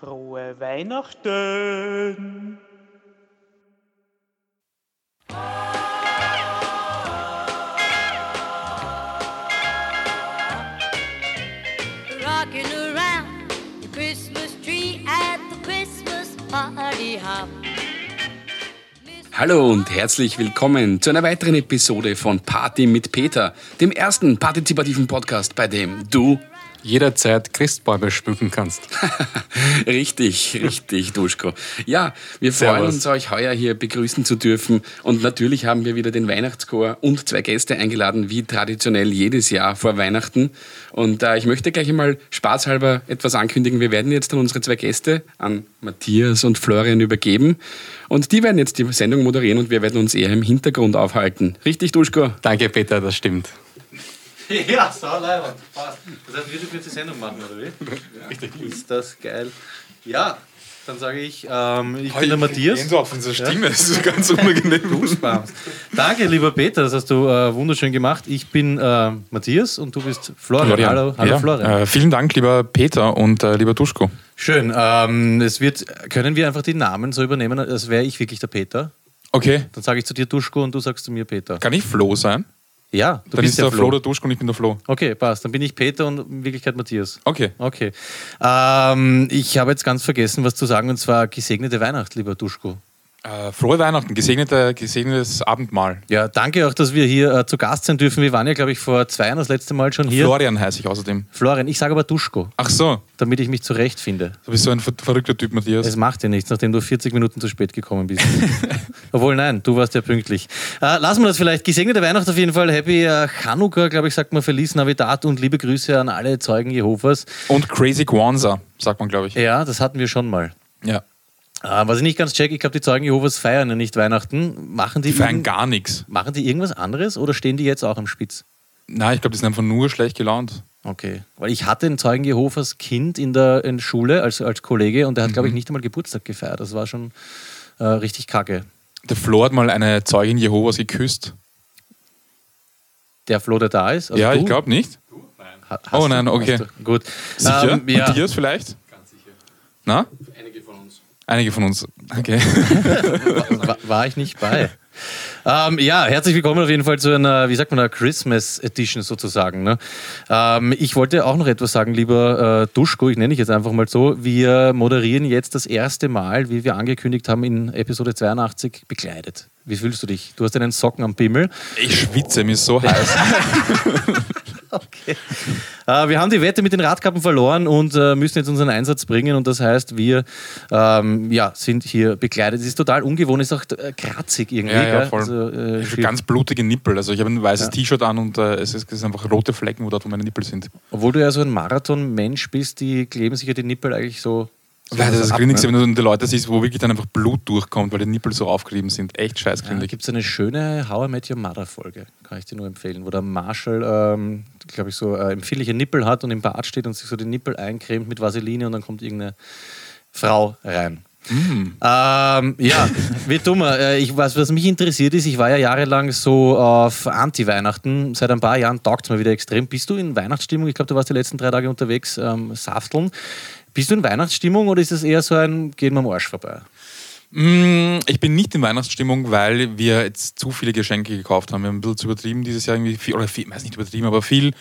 Frohe Weihnachten! Rocking around the Christmas tree at the Christmas party hop. Hallo und herzlich willkommen zu einer weiteren Episode von Party mit Peter, dem ersten partizipativen Podcast, bei dem du jederzeit Christbäume schmücken kannst. richtig, richtig, Duschko. Ja, wir freuen Servus. uns, euch heuer hier begrüßen zu dürfen. Und natürlich haben wir wieder den Weihnachtschor und zwei Gäste eingeladen, wie traditionell jedes Jahr vor Weihnachten. Und äh, ich möchte gleich einmal spaßhalber etwas ankündigen. Wir werden jetzt an unsere zwei Gäste, an Matthias und Florian, übergeben. Und die werden jetzt die Sendung moderieren und wir werden uns eher im Hintergrund aufhalten. Richtig, Duschko? Danke, Peter, das stimmt. Ja, sau leibend. Passt. Das heißt, wir dürfen jetzt die Sendung machen, oder wie? Richtig. Ist das geil. Ja, dann sage ich, ähm, ich bin der Matthias. Gänsehaut von dieser Stimme, das ist ganz unangenehm. Danke, lieber Peter, das hast du äh, wunderschön gemacht. Ich bin äh, Matthias und du bist Florian. Hallo, hallo ja, Florian. Äh, vielen Dank, lieber Peter und äh, lieber Duschko. Schön. Ähm, es wird, können wir einfach die Namen so übernehmen, als wäre ich wirklich der Peter? Okay, Dann sage ich zu dir Duschko und du sagst zu mir Peter. kann ich Flo sein? Ja, du Dann bist ist der der Flo der Duschko und ich bin der Flo. Okay, passt. Dann bin ich Peter und in Wirklichkeit Matthias. Okay. Okay. Ähm, ich habe jetzt ganz vergessen, was zu sagen, und zwar gesegnete Weihnacht, lieber Duschko. Äh, frohe Weihnachten, gesegnete, gesegnetes Abendmahl. Ja, danke auch, dass wir hier äh, zu Gast sein dürfen. Wir waren ja, glaube ich, vor zwei Jahren das letzte Mal schon hier. Florian heiße ich außerdem. Florian, ich sage aber Duschko, Ach so, damit ich mich zurechtfinde. du bist so ein ver verrückter Typ, Matthias. Es macht dir nichts, nachdem du 40 Minuten zu spät gekommen bist. Obwohl, nein, du warst ja pünktlich. Äh, lassen wir das vielleicht. Gesegnete Weihnacht auf jeden Fall. Happy äh, Chanukka, glaube ich, sagt man Feliz Navidad und liebe Grüße an alle Zeugen Jehovas. Und Crazy Kwanzaa, sagt man, glaube ich. Ja, das hatten wir schon mal. Ja. Äh, was ich nicht ganz check, ich glaube, die Zeugen Jehovas feiern ja nicht Weihnachten. Machen die, Die feiern gar nichts. machen die irgendwas anderes oder stehen die jetzt auch am Spitz? Nein, ich glaube, die sind einfach nur schlecht gelaunt. Okay. Weil ich hatte ein Zeugen Jehovas Kind in der in Schule als, als Kollege und der hat, glaube ich, nicht einmal Geburtstag gefeiert. Das war schon äh, richtig kacke. Der Flo hat mal eine Zeugin Jehovas geküsst. Der Flo, der da ist? also ja, du? ich glaube nicht. Ha- hast Oh du? nein, okay. Du? Gut. Sicher? Ähm, ja. Matthias vielleicht? Ganz sicher. Na? Einige von uns. Okay. War, war ich nicht bei. ähm, ja, herzlich willkommen auf jeden Fall zu einer, wie sagt man, einer Christmas Edition sozusagen. Ne? Ähm, ich wollte auch noch etwas sagen, lieber äh, Duschko, ich nenne dich jetzt einfach mal so. Wir moderieren jetzt das erste Mal, wie wir angekündigt haben, in Episode 82 bekleidet. Wie fühlst du dich? Du hast einen Socken am Pimmel. Ich schwitze, mir ist so heiß. Okay. Äh, wir haben die Wette mit den Radkappen verloren und äh, müssen jetzt unseren Einsatz bringen. Und das heißt, wir ähm, ja, sind hier bekleidet. Es ist total ungewohnt, ist auch äh, kratzig irgendwie. Ja, ja, voll. Also, äh, Ich habe ganz blutige Nippel. Also ich habe ein weißes Ja. T-Shirt an und äh, es, ist, es ist einfach rote Flecken, wo dort wo meine Nippel sind. obwohl du ja so ein Marathon-Mensch bist, die kleben sich ja die Nippel eigentlich so. Weil das ist ab, ne? wenn du die Leute siehst, wo wirklich dann einfach Blut durchkommt, weil die Nippel so aufgerieben sind. Echt scheiß Ja, grindig. gibt es eine schöne How I Met Your Mother-Folge, kann ich dir nur empfehlen, wo der Marshall, ähm, glaube ich, so äh, empfindliche Nippel hat und im Bad steht und sich so die Nippel eincremt mit Vaseline und dann kommt irgendeine Frau rein. Mm. Ähm, ja, wie dummer. Äh, ich, was, was mich interessiert ist, ich war ja jahrelang so auf Anti-Weihnachten. Seit ein paar Jahren taugt es mir wieder extrem. Bist du in Weihnachtsstimmung? Ich glaube, du warst die letzten drei Tage unterwegs, ähm, Safteln. Bist du in Weihnachtsstimmung oder ist es eher so ein Gehen wir am Arsch vorbei? Mm, Ich bin nicht in Weihnachtsstimmung, weil wir jetzt zu viele Geschenke gekauft haben. Wir haben ein bisschen zu übertrieben dieses Jahr irgendwie viel, oder viel, weiß nicht übertrieben, aber viel,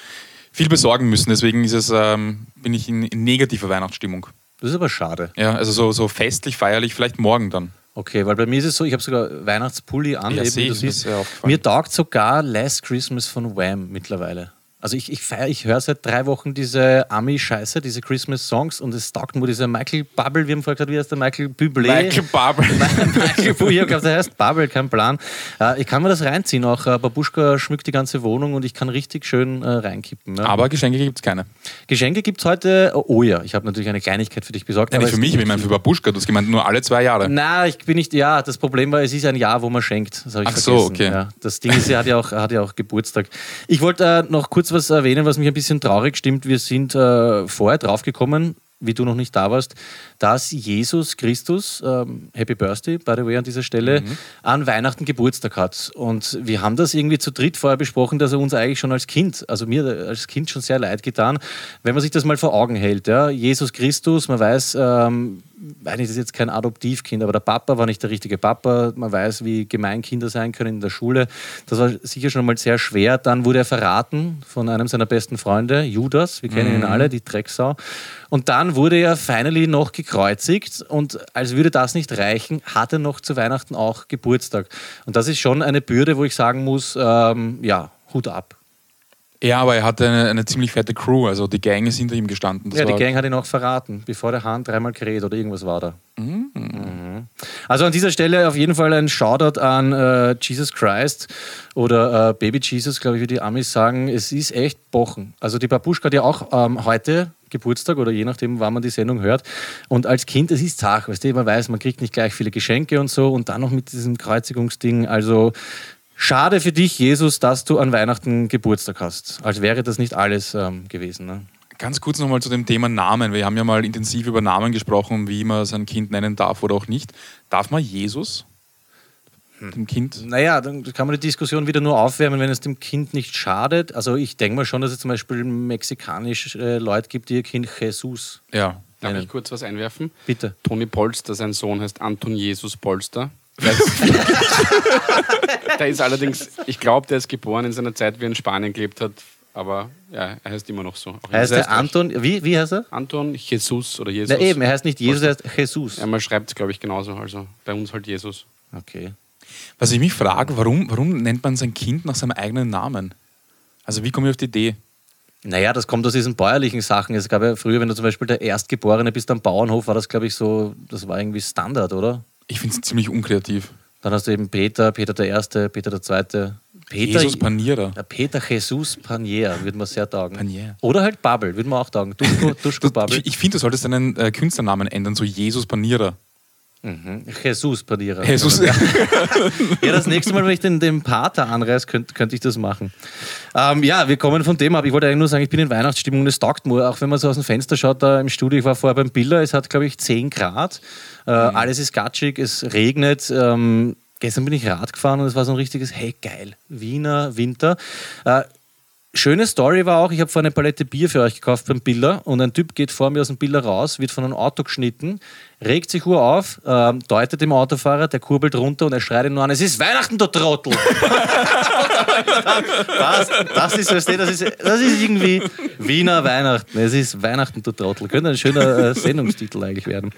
viel besorgen müssen. Deswegen ist es, ähm, bin ich in, in negativer Weihnachtsstimmung. Das ist aber schade. Ja, also so, so festlich, feierlich, vielleicht morgen dann. Okay, weil bei mir ist es so, ich habe sogar Weihnachtspulli an, Ja, eben, wie du siehst. Mir taugt sogar Last Christmas von Wham mittlerweile. Also ich, ich feier, ich höre seit drei Wochen diese Ami-Scheiße, diese Christmas-Songs und es taugt nur dieser Michael Bubble, wir haben vorher gesagt, wie heißt der Michael Bublé? Michael Barber. Michael Bublé, ich glaube, der heißt Bubble, kein Plan. Äh, ich kann mir das reinziehen, auch äh, Babuschka schmückt die ganze Wohnung und ich kann richtig schön äh, reinkippen. Ne? Aber Geschenke gibt es keine. Geschenke gibt es heute, oh ja, ich habe natürlich eine Kleinigkeit für dich besorgt. Nein, aber nicht für mich, ich meine für Babuschka. Du hast gemeint, nur alle zwei Jahre. na, ich bin nicht, ja, das Problem war, es ist ein Jahr, wo man schenkt. Das habe ich Ach so, vergessen. okay. Ja, das Ding ist, er hat ja auch, hat ja auch Geburtstag. Ich wollte äh, noch kurz was erwähnen, was mich ein bisschen traurig stimmt. Wir sind äh, vorher draufgekommen, wie du noch nicht da warst, dass Jesus Christus, ähm, Happy Birthday, by the way, an dieser Stelle, an Weihnachten Geburtstag hat. Und wir haben das irgendwie zu dritt vorher besprochen, dass er uns eigentlich schon als Kind, also mir als Kind schon sehr leid getan, wenn man sich das mal vor Augen hält. Ja? Jesus Christus, man weiß, ähm, das ist jetzt kein Adoptivkind, aber der Papa war nicht der richtige Papa. Man weiß, wie gemein Kinder sein können in der Schule. Das war sicher schon mal sehr schwer. Dann wurde er verraten von einem seiner besten Freunde, Judas. Wir kennen ihn alle, die Drecksau. Und dann wurde er finally noch gekreuzigt. Und als würde das nicht reichen, hat er noch zu Weihnachten auch Geburtstag. Und das ist schon eine Bürde, wo ich sagen muss, ähm, ja, Hut ab. Ja, aber er hatte eine, eine ziemlich fette Crew, also die Gang ist hinter ihm gestanden. Das ja, die Gang hat ihn auch verraten, bevor der Hahn dreimal kräht oder irgendwas war da. Mhm. Also an dieser Stelle auf jeden Fall ein Shoutout an äh, Jesus Christ oder äh, Baby Jesus, glaube ich, wie die Amis sagen. Es ist echt Bochen. Also die Babuschka hat ja auch ähm, heute Geburtstag oder je nachdem, wann man die Sendung hört. Und als Kind, es ist Zach, weißt du, man weiß, man kriegt nicht gleich viele Geschenke und so und dann noch mit diesem Kreuzigungsding. Also schade für dich, Jesus, dass du an Weihnachten Geburtstag hast. Als wäre das nicht alles ähm, gewesen. Ne? Ganz kurz nochmal zu dem Thema Namen. Wir haben ja mal intensiv über Namen gesprochen, wie man sein Kind nennen darf oder auch nicht. Darf man Jesus dem Kind? Naja, dann kann man die Diskussion wieder nur aufwärmen, wenn es dem Kind nicht schadet. Also ich denke mal schon, dass es zum Beispiel mexikanisch äh, Leute gibt, die ihr Kind Jesus Ja. Darf ich kurz was einwerfen? Bitte. Toni Polster, sein Sohn heißt Anton Jesus Polster. der ist allerdings, ich glaube, der ist geboren in seiner Zeit, wie er in Spanien gelebt hat, aber ja, er heißt immer noch so. Auch Heißt der Österreich. Anton, wie, wie heißt er? Anton Jesus oder Jesus. Na eben, er heißt nicht Jesus, er heißt Jesus. Ja, man schreibt es, glaube ich, genauso. Also bei uns halt Jesus. Okay. Was ich mich frage, warum, warum nennt man sein Kind nach seinem eigenen Namen? Also wie komme ich auf die Idee? Naja, das kommt aus diesen bäuerlichen Sachen. Es gab ja früher, wenn du zum Beispiel der Erstgeborene bist am Bauernhof, war das, glaube ich, so, das war irgendwie Standard, oder? Ich finde es ziemlich unkreativ. Dann hast du eben Peter, Peter der Erste, Peter der Zweite. Peter, Jesus Panierer. Ja, Peter Jesus Panier, würde man sehr taugen. Panier. Oder halt Bubble, würde man auch taugen. Duschko, Duschko Bubble. Ich, ich finde, du solltest deinen äh, Künstlernamen ändern, so Jesus Panierer. Jesus Panierer. Jesus. Ja, das nächste Mal, wenn ich den, den Pater anreiße, könnte könnt ich das machen. Ähm, ja, wir kommen von dem ab. Ich wollte eigentlich nur sagen, ich bin in Weihnachtsstimmung und es taugt nur. Auch wenn man so aus dem Fenster schaut, da im Studio, ich war vorher beim Biller, es hat, glaube ich, 10 Grad. Äh, Alles ist gatschig, es regnet. Ähm, gestern bin ich Rad gefahren und es war so ein richtiges, hey, geil, Wiener Winter. Äh, Schöne Story war auch, ich habe vor eine Palette Bier für euch gekauft beim Biller und ein Typ geht vor mir aus dem Biller raus, wird von einem Auto geschnitten, regt sich Uhr auf, ähm, deutet dem Autofahrer, der kurbelt runter und er schreit ihn nur an, es ist Weihnachten, du Trottel! das, das, ist, das, ist, das ist irgendwie Wiener Weihnachten. Es ist Weihnachten, du Trottel. Könnte ein schöner äh, Sendungstitel eigentlich werden.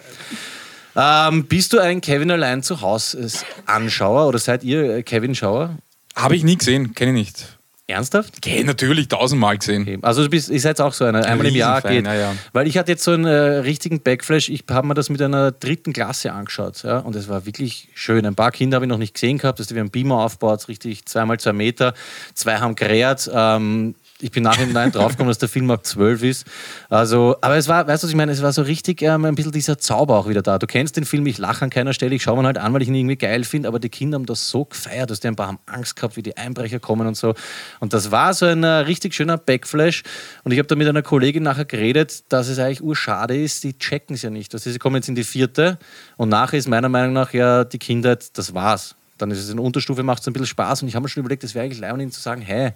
Ähm, bist du ein Kevin allein zu Hause Anschauer oder seid ihr äh, Kevin Schauer? Habe ich nie gesehen, kenne ich nicht. Ernsthaft? Okay, natürlich tausendmal gesehen. Okay. Also du bist, ihr seid auch so einer, einmal im Jahr geht. ja, ja. Weil ich hatte jetzt so einen äh, richtigen Backflash, ich habe mir das mit einer dritten Klasse angeschaut ja, und es war wirklich schön. Ein paar Kinder habe ich noch nicht gesehen gehabt, dass wir haben Beamer aufgebaut, richtig zweimal zwei Meter, zwei haben gerät. Ähm, ich bin nachher hinein draufgekommen, dass der Film ab 12 ist. Also, aber es war, weißt du, was ich meine? Es war so richtig ähm, ein bisschen dieser Zauber auch wieder da. Du kennst den Film, ich lache an keiner Stelle, ich schaue ihn halt an, weil ich ihn irgendwie geil finde, aber die Kinder haben das so gefeiert, dass die ein paar haben Angst gehabt, wie die Einbrecher kommen und so. Und das war so ein äh, richtig schöner Backflash. Und ich habe da mit einer Kollegin nachher geredet, dass es eigentlich urschade ist, die checken es ja nicht. Also, sie kommen jetzt in die vierte und nachher ist meiner Meinung nach ja die Kindheit, das war's. Dann ist es in Unterstufe, macht es ein bisschen Spaß und ich habe mir schon überlegt, das wäre eigentlich leid, ihnen zu sagen, hey,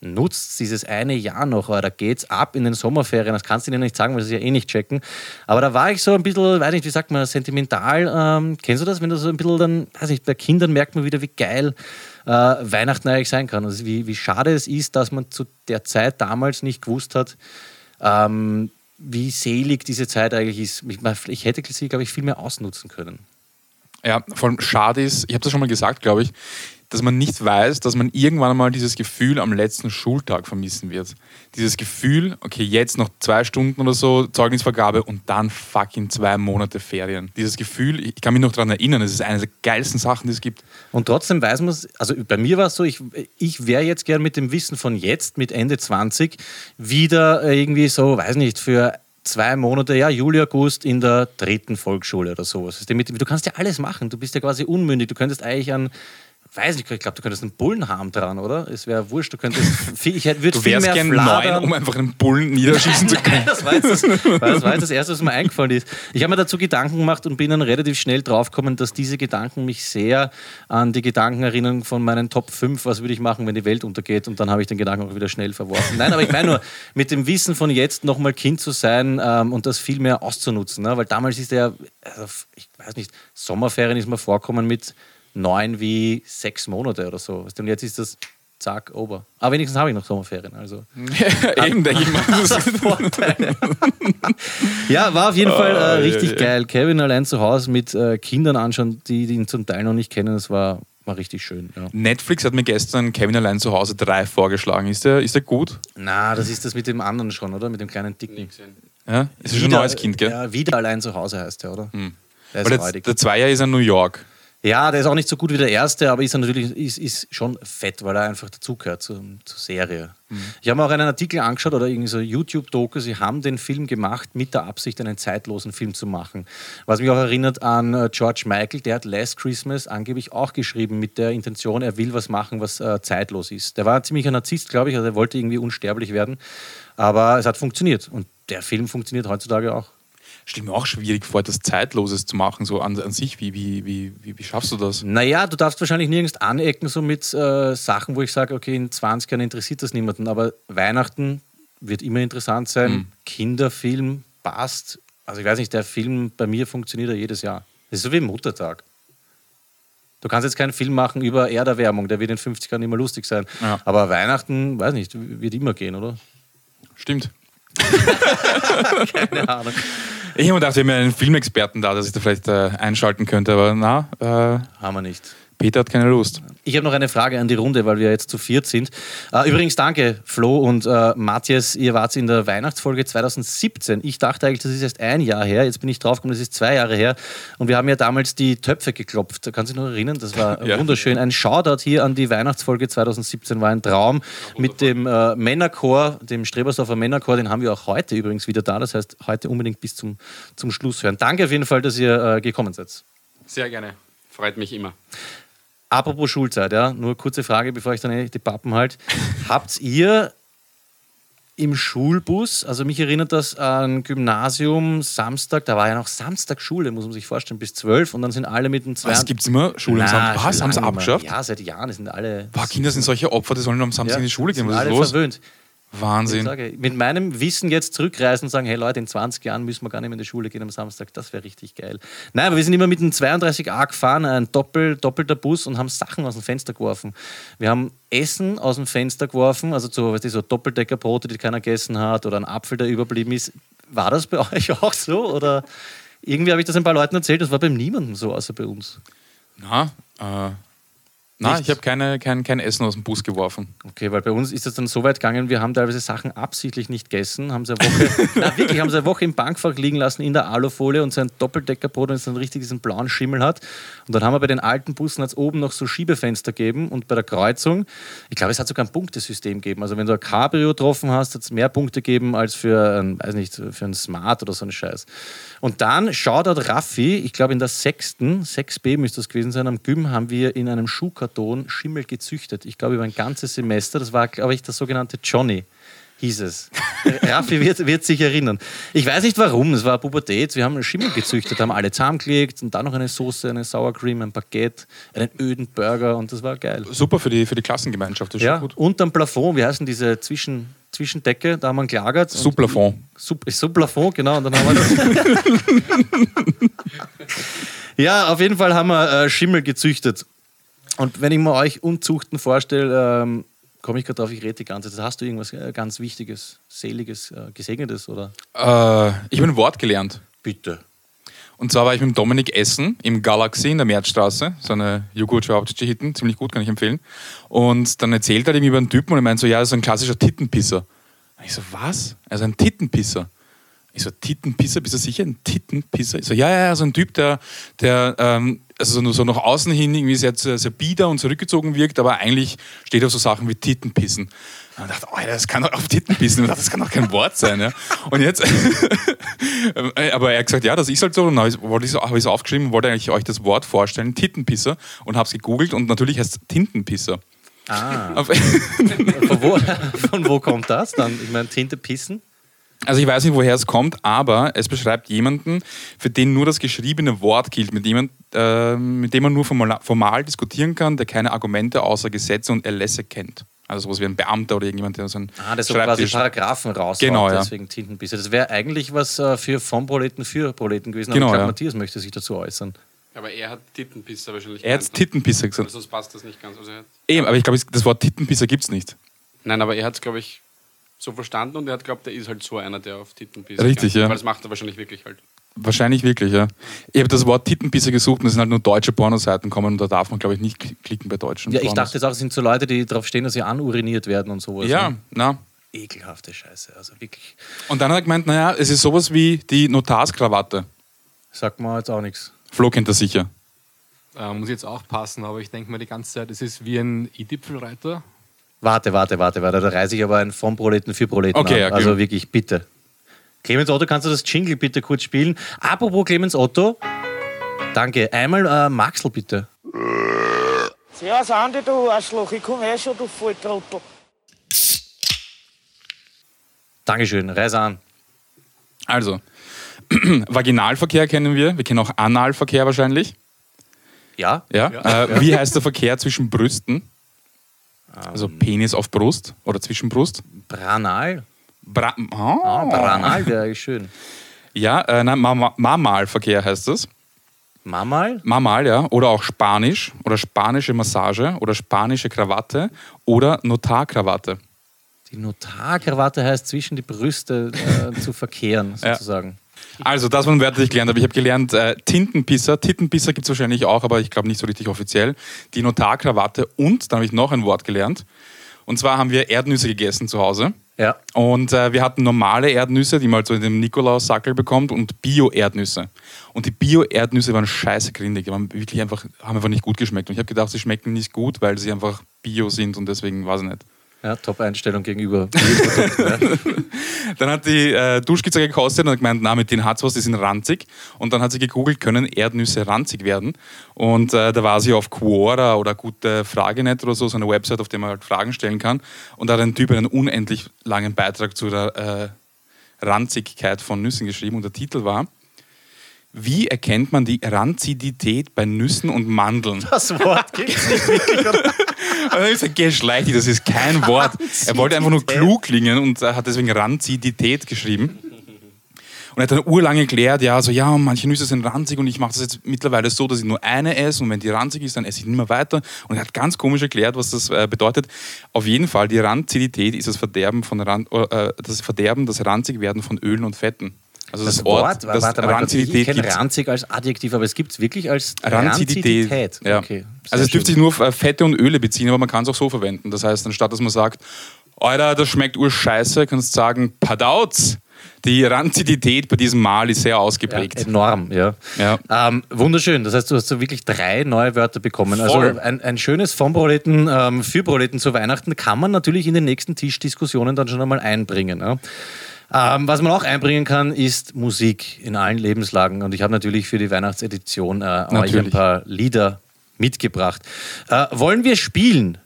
nutzt dieses eine Jahr noch, oder geht's ab in den Sommerferien. Das kannst du ihnen nicht sagen, weil sie es ja eh nicht checken. Aber da war ich so ein bisschen, weiß nicht, wie sagt man, sentimental. Ähm, kennst du das, wenn du so ein bisschen dann, weiß nicht, bei Kindern merkt man wieder, wie geil äh, Weihnachten eigentlich sein kann. Also wie, wie schade es ist, dass man zu der Zeit damals nicht gewusst hat, ähm, wie selig diese Zeit eigentlich ist. Ich, ich hätte sie, glaube ich, viel mehr ausnutzen können. Ja, vor allem schade ist, ich habe das schon mal gesagt, glaube ich, dass man nicht weiß, dass man irgendwann mal dieses Gefühl am letzten Schultag vermissen wird. Dieses Gefühl, okay, jetzt noch zwei Stunden oder so Zeugnisvergabe und dann fucking zwei Monate Ferien. Dieses Gefühl, ich kann mich noch daran erinnern, es ist eine der geilsten Sachen, die es gibt. Und trotzdem weiß man es, also bei mir war es so, ich, ich wäre jetzt gern mit dem Wissen von jetzt, mit Ende 20, wieder irgendwie so, weiß nicht, für zwei Monate, ja, Juli, August in der dritten Volksschule oder sowas. Also Du kannst ja alles machen, du bist ja quasi unmündig, du könntest eigentlich an, weiß nicht, ich glaube, du könntest einen Bullenharm dran, oder? Es wäre wurscht, du könntest viel, ich hätte- würde viel mehr gern fladern. neun, um einfach einen Bullen niederschießen zu können. das, war jetzt das, das war jetzt das Erste, was mir eingefallen ist. Ich habe mir dazu Gedanken gemacht und bin dann relativ schnell draufgekommen, dass diese Gedanken mich sehr an die Gedanken erinnern von meinen Top 5, was würde ich machen, wenn die Welt untergeht. Und dann habe ich den Gedanken auch wieder schnell verworfen. Nein, aber ich meine nur, mit dem Wissen von jetzt nochmal Kind zu sein ähm, und das viel mehr auszunutzen. Ne? Weil damals ist der, also, ich weiß nicht, Sommerferien ist mir vorkommen mit neun wie sechs Monate oder so. Und jetzt ist das zack, over. Aber wenigstens habe ich noch Sommerferien. Also. Eben, denke ich mal. Ja, war auf jeden Fall äh, ja, richtig ja. geil. Kevin allein zu Hause mit äh, Kindern anschauen, die, die ihn zum Teil noch nicht kennen, das war, war richtig schön. Ja. Netflix hat mir gestern Kevin allein zu Hause 3 vorgeschlagen. Ist der, ist der gut? Na, das ist das mit dem anderen schon, oder? Mit dem kleinen Dicken. Ja? Ist ja schon ein neues Kind, gell? Hm. Ja, wieder allein zu Hause heißt der, oder? Der ist Weil der, räudig. der Zweier ist in New York. Ja, der ist auch nicht so gut wie der erste, aber ist natürlich ist, ist schon fett, weil er einfach dazugehört zur, zur Serie. Ich habe mir auch einen Artikel angeschaut oder irgendwie so YouTube-Doku. Sie haben den Film gemacht mit der Absicht, einen zeitlosen Film zu machen. Was mich auch erinnert an äh, George Michael, der hat Last Christmas angeblich auch geschrieben mit der Intention, er will was machen, was äh, zeitlos ist. Der war ein ziemlicher Narzisst, glaube ich, also er wollte irgendwie unsterblich werden. Aber es hat funktioniert und der Film funktioniert heutzutage auch. Stell mir auch schwierig vor, das Zeitloses zu machen, so an, an sich. Wie, wie, wie, wie, wie schaffst du das? Naja, du darfst wahrscheinlich nirgends anecken, so mit äh, Sachen, wo ich sage, okay, in 20 Jahren interessiert das niemanden, aber Weihnachten wird immer interessant sein. Kinderfilm passt. Also ich weiß nicht, der Film bei mir funktioniert ja jedes Jahr. Das ist so wie Muttertag. Du kannst jetzt keinen Film machen über Erderwärmung, der wird in 50 Jahren immer lustig sein. Ja. Aber Weihnachten, weiß nicht, wird immer gehen, oder? Stimmt. Keine Ahnung. Ich habe mir gedacht, wir haben einen Filmexperten da, dass ich da vielleicht äh, einschalten könnte, aber na, äh, Haben wir nicht. Peter hat keine Lust. Ich habe noch eine Frage an die Runde, weil wir jetzt zu viert sind. Äh, übrigens, danke, Flo und äh, Matthias, ihr wart in der Weihnachtsfolge 2017. Ich dachte eigentlich, das ist erst ein Jahr her. Jetzt bin ich draufgekommen, das ist zwei Jahre her. Und wir haben ja damals die Töpfe geklopft. Kannst du dich noch erinnern? Das war Ja. wunderschön. Ein Shoutout hier an die Weihnachtsfolge 2017 war ein Traum mit dem äh, Männerchor, dem Strebersdorfer Männerchor. Den haben wir auch heute übrigens wieder da. Das heißt, heute unbedingt bis zum, zum Schluss hören. Danke auf jeden Fall, dass ihr äh, gekommen seid. Sehr gerne. Freut mich immer. Apropos Schulzeit, ja, nur kurze Frage, bevor ich dann eh die Pappen halt. Habt ihr im Schulbus, also mich erinnert das an Gymnasium, Samstag, da war ja noch Samstag Schule, muss man sich vorstellen, bis zwölf und dann sind alle mit dem zwei. Was gibt es immer? Schule am Samstag? Was? Haben sie abgeschafft? Ja, seit Jahren sind alle. Boah, Kinder sind solche Opfer, die sollen am Samstag ja, in die Schule gehen. sind Was ist alle los? verwöhnt. Ich Wahnsinn. sage, mit meinem Wissen jetzt zurückreisen und sagen, hey Leute, in 20 Jahren müssen wir gar nicht mehr in die Schule gehen am Samstag, das wäre richtig geil. Nein, aber wir sind immer mit dem 32a gefahren, ein Doppel, doppelter Bus und haben Sachen aus dem Fenster geworfen. Wir haben Essen aus dem Fenster geworfen, also so, weißt du, so Doppeldeckerbrote, die keiner gegessen hat oder ein Apfel, der überblieben ist. War das bei euch auch so? Oder irgendwie habe ich das ein paar Leuten erzählt, das war bei niemandem so, außer bei uns. Na, äh, Nichts? ich habe keine, kein, kein Essen aus dem Bus geworfen. Okay, weil bei uns ist es dann so weit gegangen, wir haben teilweise Sachen absichtlich nicht gegessen, haben sie eine Woche, na, wirklich, haben sie eine Woche im Bankfach liegen lassen in der Alufolie und sein Doppeldeckerbrot, das dann richtig diesen blauen Schimmel hat. Und dann haben wir bei den alten Bussen hat's oben noch so Schiebefenster gegeben und bei der Kreuzung, ich glaube, es hat sogar ein Punktesystem gegeben. Also wenn du ein Cabrio getroffen hast, hat es mehr Punkte gegeben als für ein, weiß nicht, für ein Smart oder so einen Scheiß. Und dann Shoutout Raffi, ich glaube in der sechsten, 6b müsste das gewesen sein, am Gym haben wir in einem Schuhkarton Schimmel gezüchtet. Ich glaube über ein ganzes Semester. Das war, glaube ich, der sogenannte Johnny, hieß es. Raffi wird, wird sich erinnern. Ich weiß nicht warum, es war Pubertät. Wir haben Schimmel gezüchtet, haben alle zusammengelegt und dann noch eine Soße, eine Sour Cream, ein Baguette, einen öden Burger und das war geil. Super für die, für die Klassengemeinschaft, das ist Ja, gut. unterm Plafond, wie heißen diese Zwischen, Zwischendecke, da haben wir gelagert. Und- Suplafond. Sub, Suplafond, genau. Und dann haben wir ja, auf jeden Fall haben wir äh, Schimmel gezüchtet. Und wenn ich mir euch Unzuchten vorstelle, ähm, komme ich gerade drauf, ich rede die ganze Zeit. Hast du irgendwas äh, ganz Wichtiges, Seliges, äh, Gesegnetes oder? Äh, ich habe ein Wort gelernt. Bitte. Und zwar war ich mit dem Dominik Essen im Galaxy in der Märzstraße, so eine Joghurt-Hitten, ziemlich gut, kann ich empfehlen. Und dann erzählt er ihm über einen Typen und er meint so, ja, das ist ein klassischer Tittenpisser. Und ich so, was? Also ein Tittenpisser. Ich so, Tittenpisser, bist du sicher? Ein Tittenpisser? Ich so, ja, ja, ja, so ein Typ, der, der ähm, also nur so nach außen hin irgendwie sehr, sehr, sehr bieder und zurückgezogen wirkt, aber eigentlich steht auf so Sachen wie Tittenpissen. Und man dachte, oh, das kann doch auf. Und ich dachte, das kann doch kein Wort sein. Ja. Und jetzt, aber er hat gesagt, ja, das ist halt so. Und dann habe ich es hab aufgeschrieben und wollte eigentlich euch das Wort vorstellen, Tittenpisser. Und habe es gegoogelt und natürlich heißt es Tintenpisser. Ah. Von wo, von wo kommt das dann? Ich meine, Tinte pissen? Also ich weiß nicht, woher es kommt, aber es beschreibt jemanden, für den nur das geschriebene Wort gilt, mit, jemand, äh, mit dem man nur formal, formal diskutieren kann, der keine Argumente außer Gesetze und Erlässe kennt. Also sowas wie ein Beamter oder irgendjemand, der so ein Ah, das so quasi Paragraphen raus. Genau, ja. Deswegen Tintenbisse. Das wäre eigentlich was äh, für von Proleten für Proleten gewesen. Genau, aber ich glaube, ja. Matthias möchte sich dazu äußern. Aber er hat Tittenpisser wahrscheinlich Er hat ne? Tittenpisser gesagt. Sonst passt das nicht ganz. Also er hat, Eben, aber ich glaube, das Wort Tittenpisser gibt es nicht. nein, aber er hat es, glaube ich, so verstanden und er hat glaubt, er ist halt so einer, der auf Tittenpisser Richtig, kann. ja. Weil das macht er wahrscheinlich wirklich halt. Wahrscheinlich wirklich, ja. Ich habe das Wort Tittenpisser gesucht und es sind halt nur deutsche Pornoseiten kommen und da darf man, glaube ich, nicht kl- klicken bei deutschen Ja, ich Pornos. dachte jetzt auch, es sind so Leute, die darauf stehen, dass sie anuriniert werden und sowas. Ja, ne? na. Ekelhafte Scheiße. Also wirklich. Und dann hat er gemeint, naja, es ist sowas wie die Notarskrawatte. Sagt man jetzt auch nichts. Flo kennt das sicher. Äh, muss jetzt aufpassen, aber ich denke mir die ganze Zeit, es ist wie ein I-Dipfelreiter. Warte, warte, warte, warte. Da reiße ich aber ein von Proleten für Proleten Okay, an. okay. Also wirklich, bitte. Clemens Otto, kannst du das Jingle bitte kurz spielen? Apropos Clemens Otto. Danke. Einmal äh, Maxl bitte. Servus Andi, du Arschloch, ich komme eh schon, du Volltrottel. Dankeschön. Reiß an. Also, Vaginalverkehr kennen wir. Wir kennen auch Analverkehr wahrscheinlich. Ja? Ja? Äh, wie heißt der Verkehr zwischen Brüsten? Also Penis auf Brust oder zwischen Brust? Branal? Bra Ah, oh. Branal wäre eigentlich schön. Ja, äh, nein, Mama- Mamalverkehr heißt das. Mamal? Mamal, ja. Oder auch Spanisch oder spanische Massage oder spanische Krawatte oder Notarkrawatte. Die Notarkrawatte heißt zwischen die Brüste äh, zu verkehren, sozusagen. Also, das waren Wörter, die ich gelernt habe. Ich habe gelernt, äh, Tintenpisser. Tintenpisser gibt es wahrscheinlich auch, aber ich glaube nicht so richtig offiziell. Die Notarkrawatte und, dann habe ich noch ein Wort gelernt. Und zwar haben wir Erdnüsse gegessen zu Hause. Ja. Und äh, wir hatten normale Erdnüsse, die man halt so in dem Nikolaussackel bekommt, und Bio-Erdnüsse. Und die Bio-Erdnüsse waren scheiße grindig. Die waren wirklich einfach, haben einfach nicht gut geschmeckt. Und ich habe gedacht, sie schmecken nicht gut, weil sie einfach Bio sind und deswegen weiß ich nicht. Ja, Top-Einstellung gegenüber. Dann hat die äh, Duschkizze gekostet und hat gemeint, na, mit denen hat's was, die sind ranzig. Und dann hat sie gegoogelt, können Erdnüsse ranzig werden? Und äh, da war sie auf Quora oder gute Fragenet oder so, so eine Website, auf der man halt Fragen stellen kann. Und da hat ein Typ einen unendlich langen Beitrag zu der äh, Ranzigkeit von Nüssen geschrieben. Und der Titel war, wie erkennt man die Ranzidität bei Nüssen und Mandeln? Das Wort gibt es nicht wirklich. Oder? Dann habe ich gesagt, geh schleich, das ist kein Wort. Er wollte einfach nur klug klingen und äh, hat deswegen Ranzidität geschrieben. Und er hat dann urlang erklärt, ja, so, ja, manche Nüsse sind ranzig und ich mache das jetzt mittlerweile so, dass ich nur eine esse und wenn die ranzig ist, dann esse ich nicht mehr weiter. Und er hat ganz komisch erklärt, was das äh, bedeutet. Auf jeden Fall, die Ranzidität ist das Verderben, von Ran äh, das Verderben, das Ranzigwerden von Ölen und Fetten. Also Das Wort, das warte mal, kurz, ich Ranzidität kenne ranzig als Adjektiv, aber es gibt es wirklich als Ranzidität. Ranzidität. Ja. Okay, also es dürfte sich nur auf äh, Fette und Öle beziehen, aber man kann es auch so verwenden. Das heißt, anstatt dass man sagt, Alter, das schmeckt urscheiße, kannst du sagen, Padauz. Die Ranzidität bei diesem Mal ist sehr ja, ausgeprägt. enorm, ja. Ja. Ähm, wunderschön. Das heißt, du hast so wirklich drei neue Wörter bekommen. Voll. Also ein, ein schönes von Proleten ähm, für Proleten zu Weihnachten kann man natürlich in den nächsten Tischdiskussionen dann schon einmal einbringen. Ja. Ähm, was man auch einbringen kann, ist Musik in allen Lebenslagen. Und ich habe natürlich für die Weihnachtsedition äh, euch ein paar Lieder mitgebracht. Äh, wollen wir spielen?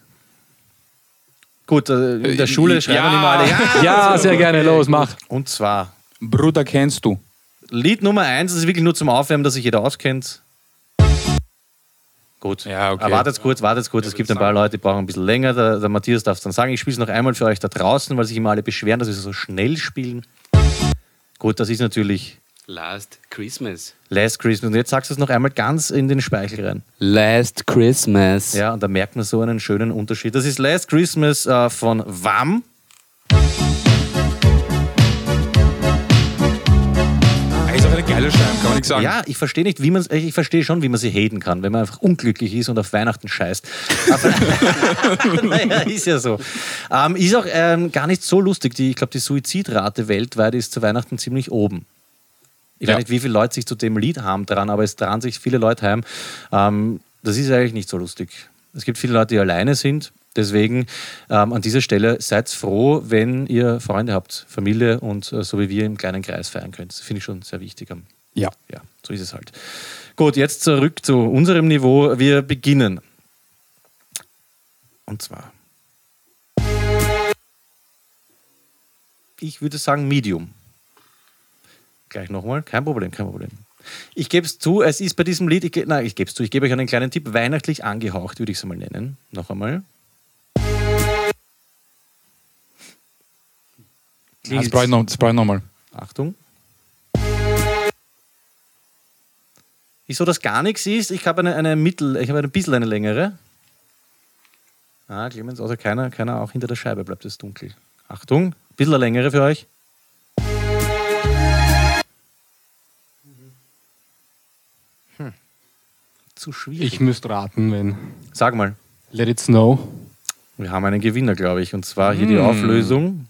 Gut, äh, in der Schule schreiben ja. wir immer alle. Ja, Ja, sehr gerne, los, mach. Und zwar Bruder, kennst du? Lied Nummer eins, das ist wirklich nur zum Aufwärmen, dass sich jeder auskennt. Gut. Ja, okay. Aber wartet kurz, wartet kurz. Es gibt ein paar Leute, die brauchen ein bisschen länger. Der, der Matthias darf es dann sagen. Ich spiele es noch einmal für euch da draußen, weil sich immer alle beschweren, dass wir so schnell spielen. Gut, das ist natürlich Last Christmas. Last Christmas. Und jetzt sagst du es noch einmal ganz in den Speichel rein. Last Christmas. Ja, und da merkt man so einen schönen Unterschied. Das ist Last Christmas äh, von Wham. Ist auch eine geile Scheibe, kann man nichts sagen. Ja, ich verstehe nicht, wie man ich verstehe schon, wie man sie haten kann, wenn man einfach unglücklich ist und auf Weihnachten scheißt. Aber naja, ist ja so. Ähm, ist auch ähm, gar nicht so lustig. Die, ich glaube, die Suizidrate weltweit ist zu Weihnachten ziemlich oben. Ich Ja. weiß nicht, wie viele Leute sich zu dem Lied haben dran, aber es dran sich viele Leute heim. Ähm, das ist eigentlich nicht so lustig. Es gibt viele Leute, die alleine sind. Deswegen ähm, an dieser Stelle seid froh, wenn ihr Freunde habt, Familie und äh, so wie wir im kleinen Kreis feiern könnt. Das finde ich schon sehr wichtig. Ja. ja, so ist es halt. Gut, jetzt zurück zu unserem Niveau. Wir beginnen. Und zwar. Ich würde sagen Medium. Gleich nochmal. Kein Problem, kein Problem. Ich gebe es zu, es ist bei diesem Lied, ich, nein, ich gebe es zu, ich gebe euch einen kleinen Tipp, weihnachtlich angehaucht, würde ich es einmal nennen. Noch einmal. Das brauche ich noch, das brauche ich noch mal. Achtung. Ist so, dass gar nichts ist. Ich habe eine, eine Mittel, ich habe ein bisschen eine längere. Ah, Clemens, außer keiner, keiner auch hinter der Scheibe bleibt es dunkel. Achtung, ein bisschen eine längere für euch. Hm. Zu schwierig. Ich müsste raten, wenn. Sag mal. Let it snow. Wir haben einen Gewinner, glaube ich. Und zwar hier die Auflösung.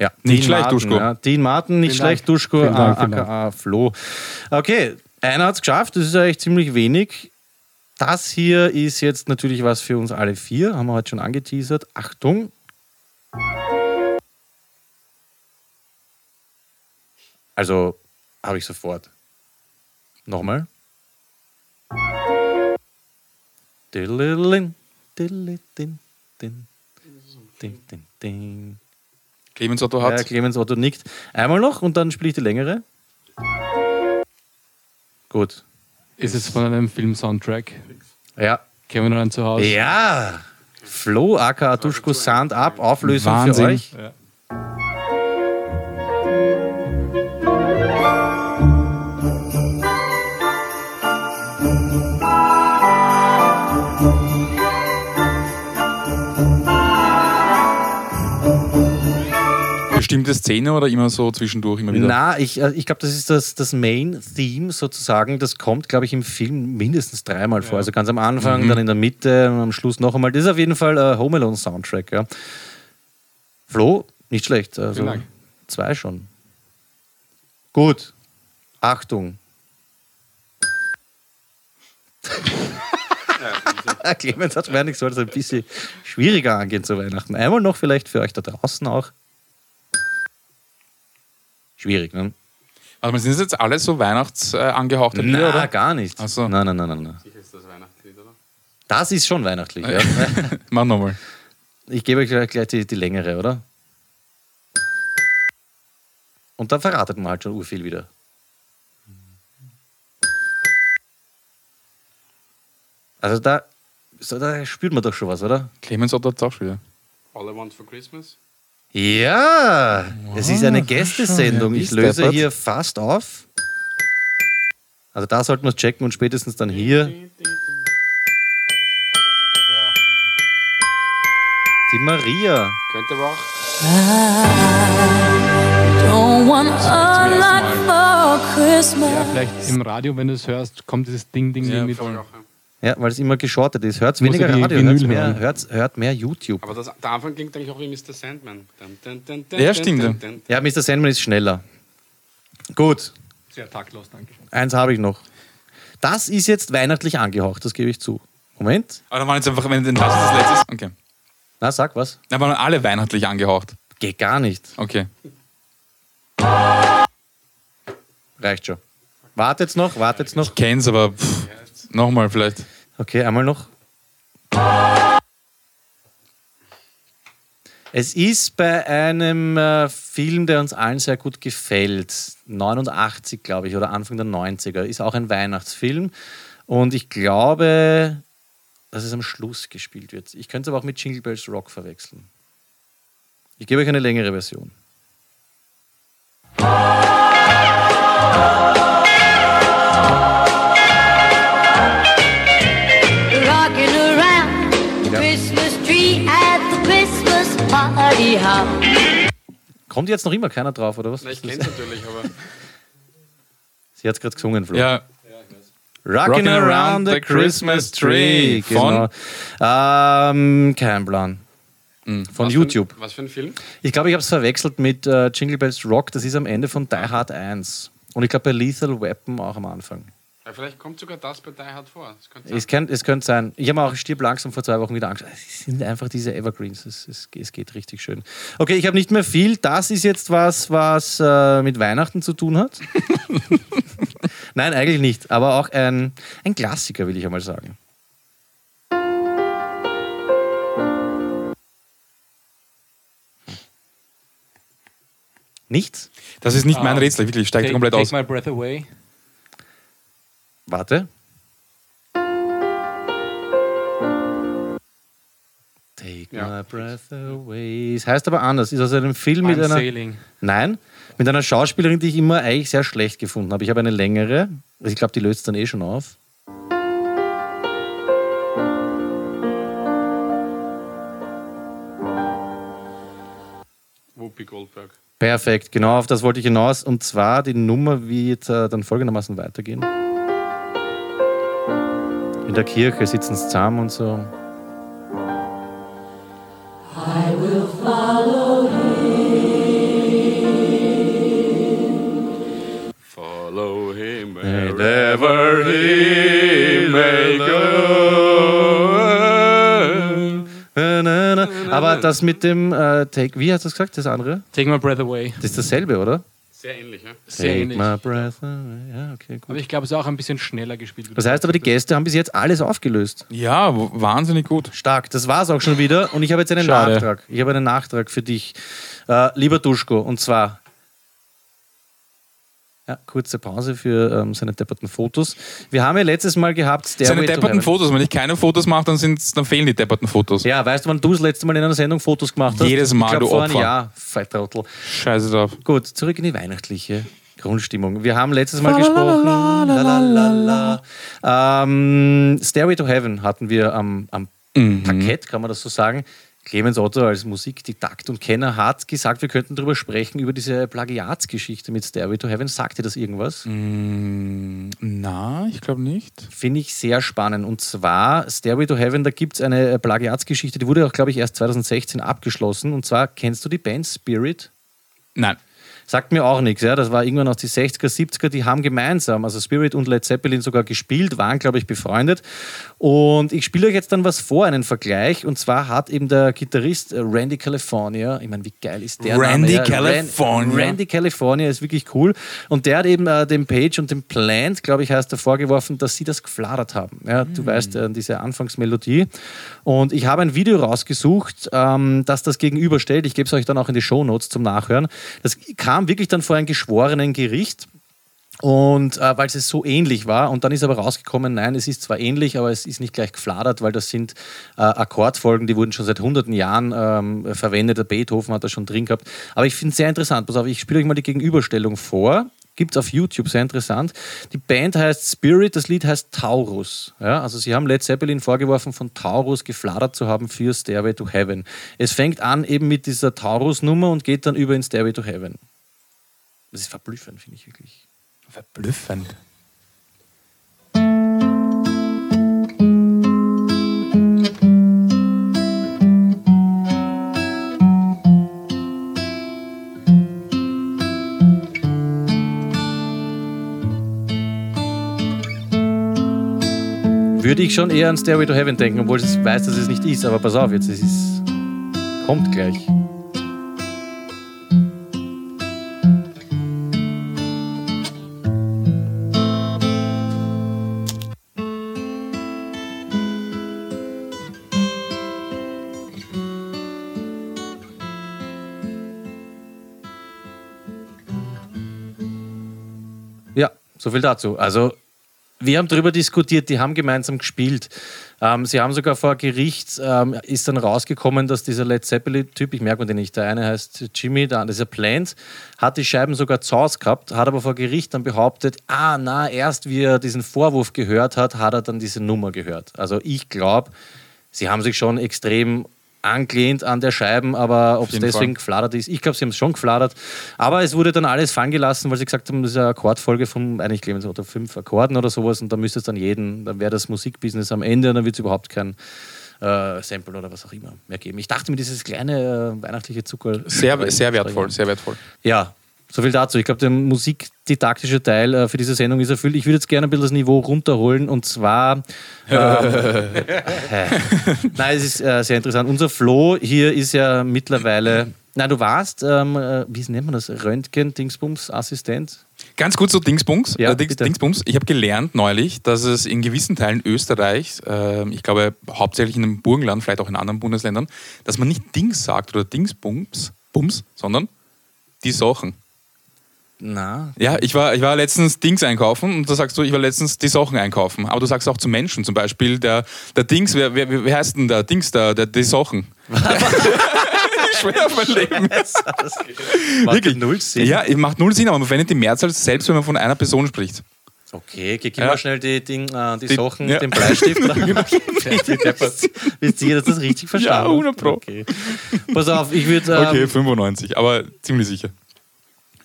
Ja, Nicht Dean schlecht, Martin, Duschko. Ja. Dean Martin, nicht Vielen schlecht, Dank. Duschko, Vielen Dank, vielen Dank. aka Flo. Okay, einer hat es geschafft, das ist eigentlich ziemlich wenig. Das hier ist jetzt natürlich was für uns alle vier, haben wir heute schon angeteasert. Achtung. Also habe ich sofort. Nochmal. Diddlin, diddlin, din, din, din, din, din. Clemens Otto hat. Ja, Clemens Otto nickt. Einmal noch und dann spiele ich die längere. Gut. Ist es von einem Film-Soundtrack? Ja. Kevin allein zu Hause? Ja. Flo, aka Duschko Sand ab, Auflösung Wahnsinn. für euch. Bestimmte Szene oder immer so zwischendurch immer wieder? Na, ich, äh, ich glaube, das ist das, das Main-Theme sozusagen. Das kommt, glaube ich, im Film mindestens dreimal vor. Also ganz am Anfang, dann in der Mitte und am Schluss noch einmal. Das ist auf jeden Fall ein Home Alone Soundtrack. Ja. Flo, nicht schlecht. Also zwei schon. Gut. Achtung. Clemens hat gemeint, ich soll es ein bisschen schwieriger angehen zu Weihnachten. Einmal noch vielleicht für euch da draußen auch. Schwierig, ne? Also sind das jetzt alles so Weihnachts äh, Lieder, Na, oder? gar nicht. Ach so. Nein, nein, nein, nein, nein. Das ist schon weihnachtlich, ja. Mach nochmal. Ich gebe euch gleich, gleich die, die längere, oder? Und dann verratet man halt schon urviel wieder. Also da, so, da spürt man doch schon was, oder? Clemens hat auch schon wieder. All I Want for Christmas? Ja, es ist eine Gästesendung. Ich löse hier fast auf. Also da sollten wir es checken und spätestens dann hier. Die Maria. Könnte aber auch. Ja, vielleicht im Radio, wenn du es hörst, kommt dieses Ding, Ding, Ding mit. Ja, weil es immer geschortet ist. Hört weniger Radio, Vinyl mehr, hört's, hört mehr YouTube. Aber das, der Anfang klingt eigentlich auch wie Mr. Sandman. Dun, dun, dun, dun, Ja, stimmt, dun, ja. dun. Ja, Mr. Sandman ist schneller. Gut, Sehr taktlos, danke. eins habe ich noch. Das ist jetzt weihnachtlich angehaucht, das gebe ich zu. Moment. Aber dann waren jetzt einfach, wenn denn das das letzte ist. Okay. Na, sag was. Da waren alle weihnachtlich angehaucht. Geht gar nicht. Okay. Reicht schon. Wartet's noch, wartet's noch. Kenn's, aber pff, nochmal vielleicht. Okay, einmal noch. Es ist bei einem äh, Film, der uns allen sehr gut gefällt, 89, glaube ich, oder Anfang der 90er, ist auch ein Weihnachtsfilm. Und ich glaube, dass es am Schluss gespielt wird. Ich könnte es aber auch mit Jingle Bells Rock verwechseln. Ich gebe euch eine längere Version. Kommt jetzt noch immer keiner drauf, oder was? Na, ich kenn's natürlich, aber. Sie hat es gerade gesungen, Flo. Ja, Rocking around the Christmas tree. Von? Genau. Ähm, kein Plan. von Was für YouTube. Was für ein Film? Ich glaube, ich habe es verwechselt mit äh, Jingle Bells Rock. Das ist am Ende von Die Hard 1. Und ich glaube bei Lethal Weapon auch am Anfang. Ja, vielleicht kommt sogar das bei Die Hard vor. Könnte Es könnte, es könnte sein. Ich habe mir auch Stirb langsam vor zwei Wochen wieder angeschaut. Es sind einfach diese Evergreens. Es, es, es geht richtig schön. Okay, ich habe nicht mehr viel. Das ist jetzt was, was äh, mit Weihnachten zu tun hat. Nein, eigentlich nicht. Aber auch ein, ein Klassiker, will ich einmal sagen. Nichts? Das ist nicht mein Ah. Rätsel, wirklich. Steigt Take, komplett take aus. my breath away. Warte. Take Ja. my breath away. Es heißt aber anders. Ist aus einem Film mit einer. sailing. Nein, mit einer Schauspielerin, die ich immer eigentlich sehr schlecht gefunden habe. Ich habe eine längere. Also ich glaube, die löst dann eh schon auf. Whoopi Goldberg. Perfekt, genau auf das wollte ich hinaus. Und zwar die Nummer wird äh, dann folgendermaßen weitergehen. In der Kirche sitzen sie zusammen und so. Follow him Wherever he may na. Aber das mit dem äh, Take, wie hast du das gesagt, das andere? Take my breath away. Das ist dasselbe, oder? Sehr ähnlich, ja? Sehr Take ähnlich. my breath away. Ja, okay, gut. Aber ich glaube, es ist auch ein bisschen schneller gespielt. Das heißt aber, die Gäste haben bis jetzt alles aufgelöst. Ja, w- wahnsinnig gut. Stark, das war's auch schon wieder. Und ich habe jetzt einen Schade. Nachtrag. Ich habe einen Nachtrag für dich, äh, lieber Duschko. Und zwar. Ja, kurze Pause für ähm, seine depperten Fotos. Wir haben ja letztes Mal gehabt Stairway Seine depperten. Fotos, wenn ich keine Fotos mache, dann, sind's- dann fehlen die depperten Fotos. Ja, weißt du, wann du das letzte Mal in einer Sendung Fotos gemacht hast? Jedes Mal, ich glaub, du vor einem Opfer. Jahr, Fettrottel. Scheiße drauf. Gut, zurück in die weihnachtliche Grundstimmung. Wir haben letztes Mal gesprochen. Lalalala. Ähm, Stairway to Heaven hatten wir am, am Parkett, kann man das so sagen. Clemens Otto als Musikdidakt und Kenner hat gesagt, wir könnten darüber sprechen, über diese Plagiatsgeschichte mit Stairway to Heaven. Sagt dir das irgendwas? Na, ich glaube nicht. Finde ich sehr spannend. Und zwar Stairway to Heaven, da gibt es eine Plagiatsgeschichte, die wurde auch, glaube ich, erst 2016 abgeschlossen. Und zwar, kennst du die Band Spirit? Nein. Sagt mir auch nichts, ja. Das war irgendwann aus die 60er, 70er, die haben gemeinsam, also Spirit und Led Zeppelin sogar gespielt, waren, glaube ich, befreundet. Und ich spiele euch jetzt dann was vor, einen Vergleich. Und zwar hat eben der Gitarrist äh, Randy California, ich meine, wie geil ist der Randy Name? ja? California. Ran- Randy California ist wirklich cool. Und der hat eben äh, dem Page und dem Plant, glaube ich, heißt er, vorgeworfen, dass sie das gefladert haben. Ja, Du weißt, äh, diese Anfangsmelodie. Und ich habe ein Video rausgesucht, ähm, das das gegenüberstellt. Ich gebe es euch dann auch in die Shownotes zum Nachhören. Das kam wirklich dann vor ein geschworenen Gericht. Und äh, weil es so ähnlich war, und dann ist aber rausgekommen, nein, es ist zwar ähnlich, aber es ist nicht gleich gefladert, weil das sind äh, Akkordfolgen, die wurden schon seit hunderten Jahren ähm, verwendet. Der Beethoven hat das schon drin gehabt. Aber ich finde es sehr interessant. Pass auf, ich spiele euch mal die Gegenüberstellung vor. Gibt es auf YouTube, sehr interessant. Die Band heißt Spirit, das Lied heißt Taurus. Ja, also sie haben Led Zeppelin vorgeworfen, von Taurus gefladert zu haben für Stairway to Heaven. Es fängt an eben mit dieser Taurus-Nummer und geht dann über in Stairway to Heaven. Das ist verblüffend, finde ich wirklich. Verblüffend. Würde ich schon eher an Stairway to Heaven denken, obwohl ich weiß, dass es nicht ist. Aber pass auf, jetzt es ist. Kommt gleich. So viel dazu. Also, wir haben darüber diskutiert, die haben gemeinsam gespielt. Ähm, sie haben sogar vor Gericht, ähm, ist dann rausgekommen, dass dieser Led Zeppelin-Typ, ich merke mir den nicht, der eine heißt Jimmy, der andere ist ja Plant, hat die Scheiben sogar zu Hause gehabt, hat aber vor Gericht dann behauptet, ah, na, erst wie er diesen Vorwurf gehört hat, hat er dann diese Nummer gehört. Also ich glaube, sie haben sich schon extrem angelehnt an der Scheiben, aber ob es deswegen Fall. gefladert ist, ich glaube, sie haben es schon gefladert. Aber es wurde dann alles fallen gelassen, weil sie gesagt haben, das ist eine Akkordfolge von, eigentlich glaube ich, oder fünf Akkorden oder sowas und da müsste es dann jeden, dann wäre das Musikbusiness am Ende und dann wird es überhaupt kein äh, samplen oder was auch immer mehr geben. Ich dachte mir, dieses kleine äh, weihnachtliche Zucker. Sehr, sehr wertvoll, sehr wertvoll. Ja, so viel dazu. Ich glaube, der musikdidaktische Teil äh, für diese Sendung ist erfüllt. Ich würde jetzt gerne ein bisschen das Niveau runterholen und zwar. Ähm, Nein, es ist äh, sehr interessant. Unser Flo hier ist ja mittlerweile. Nein, du warst, ähm, äh, wie nennt man das? Röntgen-Dingsbums-Assistent? Ganz kurz so Dingsbums. Ja, äh, Dings. Dingsbums. Ich habe gelernt neulich, dass es in gewissen Teilen Österreichs, äh, ich glaube hauptsächlich in dem Burgenland, vielleicht auch in anderen Bundesländern, dass man nicht Dings sagt oder Dingsbums, Bums, sondern die Sachen. Na, Ja, ich war, ich war letztens Dings einkaufen und da sagst du, ich war letztens die Sachen einkaufen. Aber du sagst auch zu Menschen, zum Beispiel der, der Dings, wer, wer, wer heißt denn der Dings, der, der die Sachen? Schwer auf mein Leben. macht Wirklich? null Sinn. Ja, macht null Sinn, aber man verwendet die Mehrzahl selbst, wenn man von einer Person spricht. Okay, gib Ja. mal schnell die, Ding, äh, die, Die- Sachen, ja. den Bleistift. richtig deppert. Wisst ihr, dass das richtig verstanden Ja, 100 Pro. Okay. Pass auf, ich würde. Ähm, Okay, 95, aber ziemlich sicher.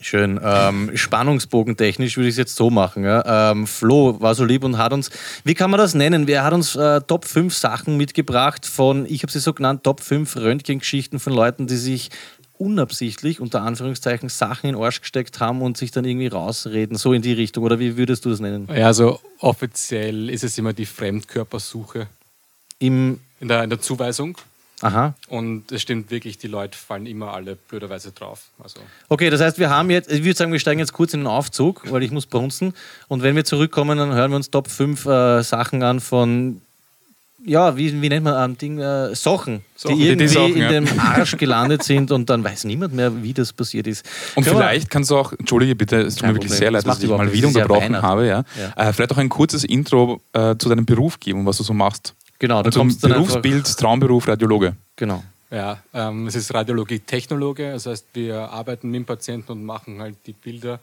Schön. Ähm, Spannungsbogentechnisch würde ich es jetzt so machen. Ja? Ähm, Flo war so lieb und hat uns, wie kann man das nennen? Wer hat uns äh, Top 5 Sachen mitgebracht von, ich habe sie so genannt, Top 5 Röntgengeschichten von Leuten, die sich unabsichtlich, unter Anführungszeichen, Sachen in den Arsch gesteckt haben und sich dann irgendwie rausreden, so in die Richtung. Oder wie würdest du das nennen? Ja, also offiziell ist es immer die Fremdkörpersuche Im, in der, in der Zuweisung. Aha. Und es stimmt wirklich, die Leute fallen immer alle blöderweise drauf. Also Okay, das heißt, wir haben jetzt, ich würde sagen, wir steigen jetzt kurz in den Aufzug, weil ich muss brunzen. Und wenn wir zurückkommen, dann hören wir uns Top 5 äh, Sachen an von, ja, wie, wie nennt man ein Ding, äh, Sachen, Sachen, die die- die irgendwie Sachen, in ja. dem Arsch gelandet sind und dann weiß niemand mehr, wie das passiert ist. Und Können vielleicht kannst du auch, entschuldige bitte, es tut mir wirklich Problem. sehr Das leid, macht dass ich überhaupt mal wieder ja unterbrochen habe. Ja. Äh, vielleicht auch ein kurzes Intro äh, zu deinem Beruf geben, was du so machst. Genau, da kommst du dann einfach, Berufsbild, Traumberuf, Radiologe. Genau. ja, ähm, es ist Radiologie-Technologe. Das heißt, wir arbeiten mit dem Patienten und machen halt die Bilder.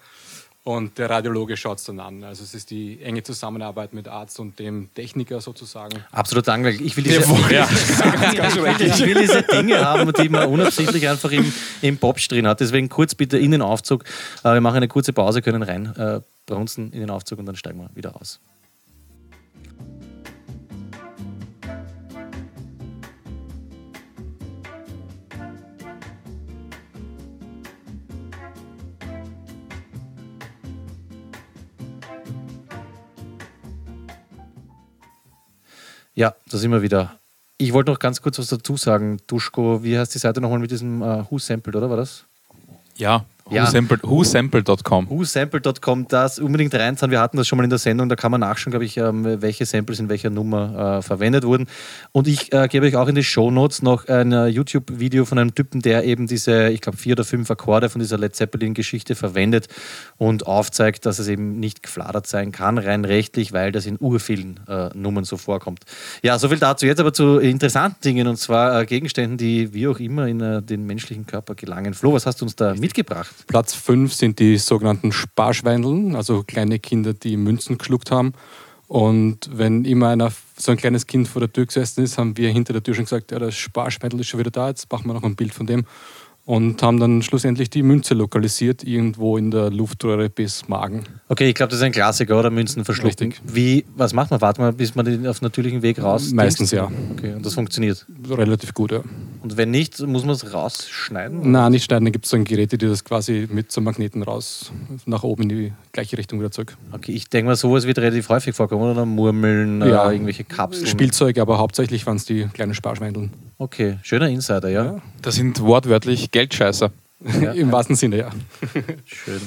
Und der Radiologe schaut es dann an. Also es ist die enge Zusammenarbeit mit Arzt und dem Techniker sozusagen. Absolut langweilig. Ich will diese, Ja. ich, will, ich will diese Dinge haben, die man unabsichtlich einfach im, im Popsch drin hat. Deswegen kurz bitte in den Aufzug. Äh, wir machen eine kurze Pause, können rein äh, brunzen in den Aufzug und dann steigen wir wieder aus. Ja, da sind wir wieder. Ich wollte noch ganz kurz was dazu sagen. Duschko, wie heißt die Seite nochmal mit diesem äh, Who Sampled, oder war das? Ja, Ja. whosampled.com. whosample.com, das unbedingt reinzahlen. Wir hatten das schon mal in der Sendung, da kann man nachschauen, glaube ich, ähm, welche Samples in welcher Nummer äh, verwendet wurden. Und ich äh, gebe euch auch in die Shownotes noch ein äh, YouTube-Video von einem Typen, der eben diese, ich glaube, vier oder fünf Akkorde von dieser Led Zeppelin-Geschichte verwendet und aufzeigt, dass es eben nicht gefladert sein kann, rein rechtlich, weil das in urvielen äh, Nummern so vorkommt. Ja, soviel dazu. Jetzt aber zu interessanten Dingen und zwar äh, Gegenständen, die wie auch immer in äh, den menschlichen Körper gelangen. Flo, was hast du uns da mitgebracht? Platz 5 sind die sogenannten Sparschweindeln, also kleine Kinder, die Münzen geschluckt haben. Und wenn immer einer, so ein kleines Kind vor der Tür gesessen ist, haben wir hinter der Tür schon gesagt, ja, das Sparschweindel ist schon wieder da, jetzt machen wir noch ein Bild von dem. Und haben dann schlussendlich die Münze lokalisiert, irgendwo in der Luftröhre bis Magen. Okay, ich glaube, das ist ein Klassiker, oder? Münzen verschlucken. Richtig. Wie, was macht man? Wartet man, bis man den auf natürlichem Weg raus? Meistens dingst? ja. Okay, und das funktioniert. Relativ gut, ja. Und wenn nicht, muss man es rausschneiden? Na, nicht schneiden, da gibt es so ein Geräte, die das quasi mit so Magneten raus nach oben in die gleiche Richtung wieder zurück. Okay, ich denke mal, sowas wird relativ häufig vorkommen, oder? Murmeln, Ja. äh, irgendwelche Kapseln. Spielzeug, aber hauptsächlich waren es die kleinen Sparschweindeln. Okay, schöner Insider, ja. Das sind wortwörtlich Geldscheißer. Im wahrsten Sinne, ja. Schön.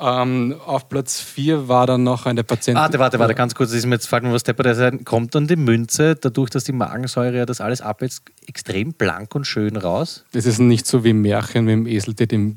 Ähm, auf Platz 4 war dann noch eine Patientin. Warte, warte, warte, ganz kurz, das ist mir jetzt mir was deppert sein. Kommt dann die Münze, dadurch, dass die Magensäure ja das alles abwälzt, extrem blank und schön raus? Das ist nicht so wie Märchen mit dem Esel, der dem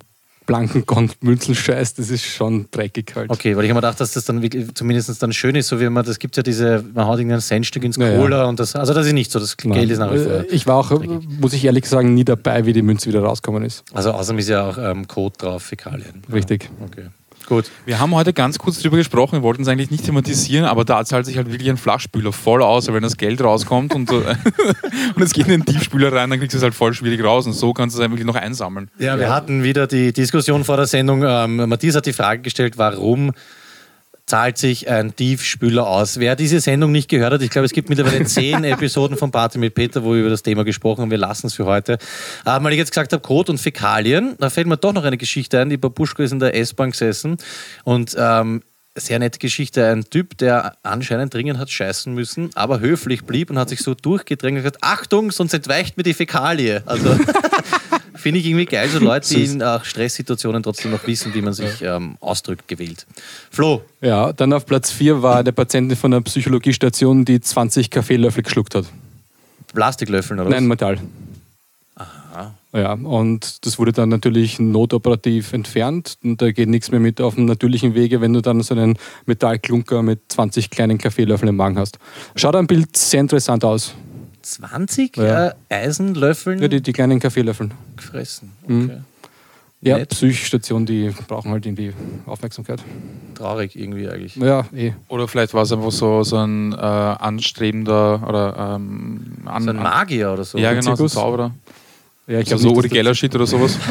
blanken Gond Münzen scheißt. Das ist schon dreckig halt. Okay, weil ich habe mir gedacht, dass das dann wirklich zumindest dann schön ist, so wie man, das gibt ja diese, man haut irgendein Centstück ins Ja, ja. Cola und das, also das ist nicht so, das Nein. Geld ist nach wie vor. Äh, Ich war auch, äh, muss ich ehrlich sagen, nie dabei, wie die Münze wieder rausgekommen ist. Also außerdem ist ja auch ähm, Code drauf, Fäkalien. Richtig. Okay. Gut. Wir haben heute ganz kurz drüber gesprochen, wir wollten es eigentlich nicht thematisieren, aber da zahlt sich halt wirklich ein Flachspüler voll aus, weil wenn das Geld rauskommt und, und es geht in den Tiefspüler rein, dann kriegst du es halt voll schwierig raus und so kannst du es eigentlich noch einsammeln. Ja, wir hatten wieder die Diskussion vor der Sendung. Ähm, Matthias hat die Frage gestellt, warum zahlt sich ein Tiefspüler aus. Wer diese Sendung nicht gehört hat, ich glaube, es gibt mittlerweile zehn Episoden von Party mit Peter, wo wir über das Thema gesprochen haben. Wir lassen es für heute. Aber weil ich jetzt gesagt habe, Kot und Fäkalien, da fällt mir doch noch eine Geschichte ein. Die Babuschko ist in der S-Bahn gesessen und ähm, sehr nette Geschichte. Ein Typ, der anscheinend dringend hat scheißen müssen, aber höflich blieb und hat sich so durchgedrängt und gesagt, Achtung, sonst entweicht mir die Fäkalie. Also finde ich irgendwie geil, so Leute, die in auch Stresssituationen trotzdem noch wissen, wie man sich ähm, ausdrückt, gewählt. Flo, Ja, dann auf Platz 4 war eine Patientin von einer Psychologiestation, die 20 Kaffeelöffel geschluckt hat. Plastiklöffeln oder Nein, was? Metall. Ja, und das wurde dann natürlich notoperativ entfernt. Und da geht nichts mehr mit auf dem natürlichen Wege, wenn du dann so einen Metallklunker mit 20 kleinen Kaffeelöffeln im Magen hast. Schaut am Bild sehr interessant aus. 20 Ja. äh, Eisenlöffeln Ja, die, die kleinen Kaffeelöffel. gefressen. Mhm. Okay. Ja, Nett. Psychstation, die brauchen halt irgendwie Aufmerksamkeit. Traurig irgendwie eigentlich. Ja, eh. Oder vielleicht war es einfach so, so ein äh, anstrebender oder ähm, an, So ein Magier oder so. Ja, genau, so ein. Zauberer. Ja, ich Also glaube so Geller Shit oder sowas.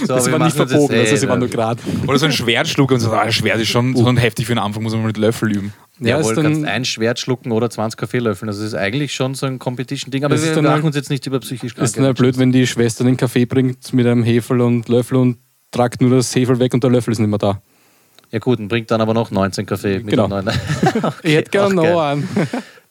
So, das, war nicht verbogen, das, also sie eh, waren nur gerade. Oder so ein Schwertschluck und so, ah, Schwert ist schon, schon heftig für den Anfang, muss man mit Löffel üben. Ja, Jawohl, ist du kannst dann, ein Schwert schlucken oder 20 Kaffeelöffeln. Das ist eigentlich schon so ein Competition-Ding. Aber Das ist wir dann machen uns jetzt nicht über psychisch ist dann Kranke. blöd, wenn die Schwester den Kaffee bringt mit einem Hefel und Löffel und tragt nur das Hefel weg und der Löffel ist nicht mehr da. Ja gut, und bringt dann aber noch 19 Kaffee. Mit Genau. dem neuen. ich hätte auch gerne noch einen.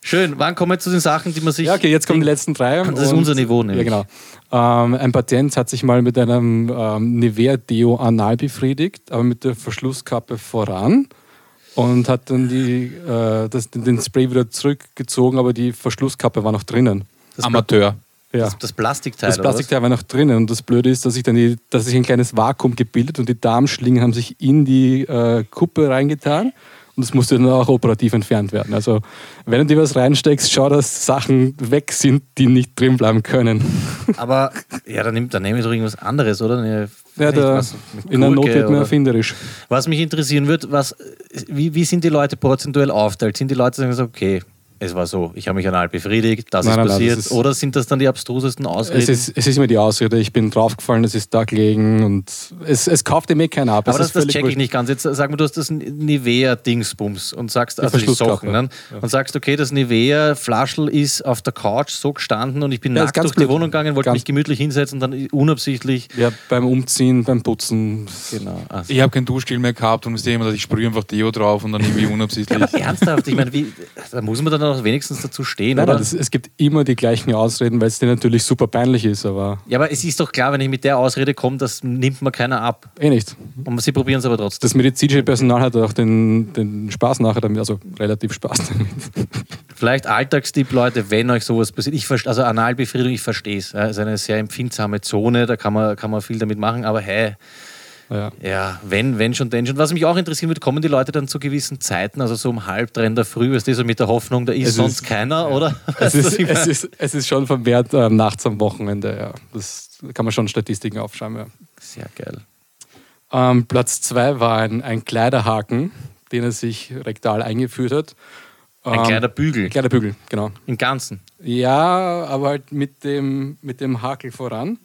Schön, wann kommen wir zu den Sachen, die man sich... Ja, okay, jetzt kommen die letzten drei. Das ist unser Niveau nämlich. Ja, genau. Ähm, ein Patient hat sich mal mit einem ähm, Nivea-Deo anal befriedigt, aber mit der Verschlusskappe voran und hat dann die, äh, das, den Spray wieder zurückgezogen, aber die Verschlusskappe war noch drinnen. Das, Amateur. Ja. das, das Plastikteil, Das oder was? Plastikteil war noch drinnen und das Blöde ist, dass sich dann die, dass sich ein kleines Vakuum gebildet und die Darmschlingen haben sich in die äh, Kuppe reingetan und das musste dann auch operativ entfernt werden. Also wenn du dir was reinsteckst, schau, dass Sachen weg sind, die nicht drin bleiben können. Aber ja, dann, nimmt, dann nehme ich doch irgendwas anderes, oder? Eine, Ja, da, was, in der Not wird man erfinderisch. Was mich interessieren wird, was, wie, wie sind die Leute prozentuell aufteilt? Sind die Leute, die sagen so, okay, es war so, ich habe mich anal befriedigt, das Nein, ist nein, nein, passiert? das ist- oder sind das dann die abstrusesten Ausreden? Es ist, es ist immer die Ausrede, ich bin draufgefallen, es ist da gelegen und es, es kauft dem eh keiner ab. aber das, das check ich nicht ganz. Jetzt sag mal, du hast das Nivea-Dingsbums und sagst, also die. Socken, ne? und sagst, okay, das Nivea-Flaschel ist auf der Couch so gestanden und ich bin Ja, nackt ganz durch die. Wohnung gegangen, wollte Ganz- mich gemütlich hinsetzen und dann unabsichtlich. Ja, beim Umziehen, beim Putzen. Genau. Also. Ich habe kein Duschgel mehr gehabt und musste immer, ich sprühe einfach Deo drauf und dann irgendwie unabsichtlich. Aber ernsthaft, ich meine, wie, da muss man dann auch wenigstens dazu stehen, Nein, oder? das, es gibt immer die gleichen Ausreden, weil es dir natürlich super peinlich ist, aber ja, aber es ist doch klar, wenn ich mit der Ausrede komme, das nimmt mir keiner ab. eh nicht. Und sie probieren es aber trotzdem. Das medizinische Personal hat auch den, den Spaß nachher damit, also relativ Spaß damit. Vielleicht Alltagstipp, Leute, wenn euch sowas passiert. Ich also Analbefriedigung, ich verstehe es. Es ist eine sehr empfindsame Zone, da kann man, kann man viel damit machen, aber hey, Ja. ja, wenn, wenn schon, denn schon. Was mich auch interessieren würde, kommen die Leute dann zu gewissen Zeiten, also so um halb drei in der Früh, ist das so mit der Hoffnung, da ist Es sonst ist- keiner, oder? Es ist, es, ist, es ist schon vermehrt ähm, nachts am Wochenende, ja. Das kann man schon Statistiken aufschreiben, ja. Sehr geil. Ähm, Platz zwei war ein, ein Kleiderhaken, den er sich rektal eingeführt hat. Ein Ähm, kleiner Bügel, Kleiderbügel, genau. im Ganzen. Ja, aber halt mit dem, mit dem Hakel voran.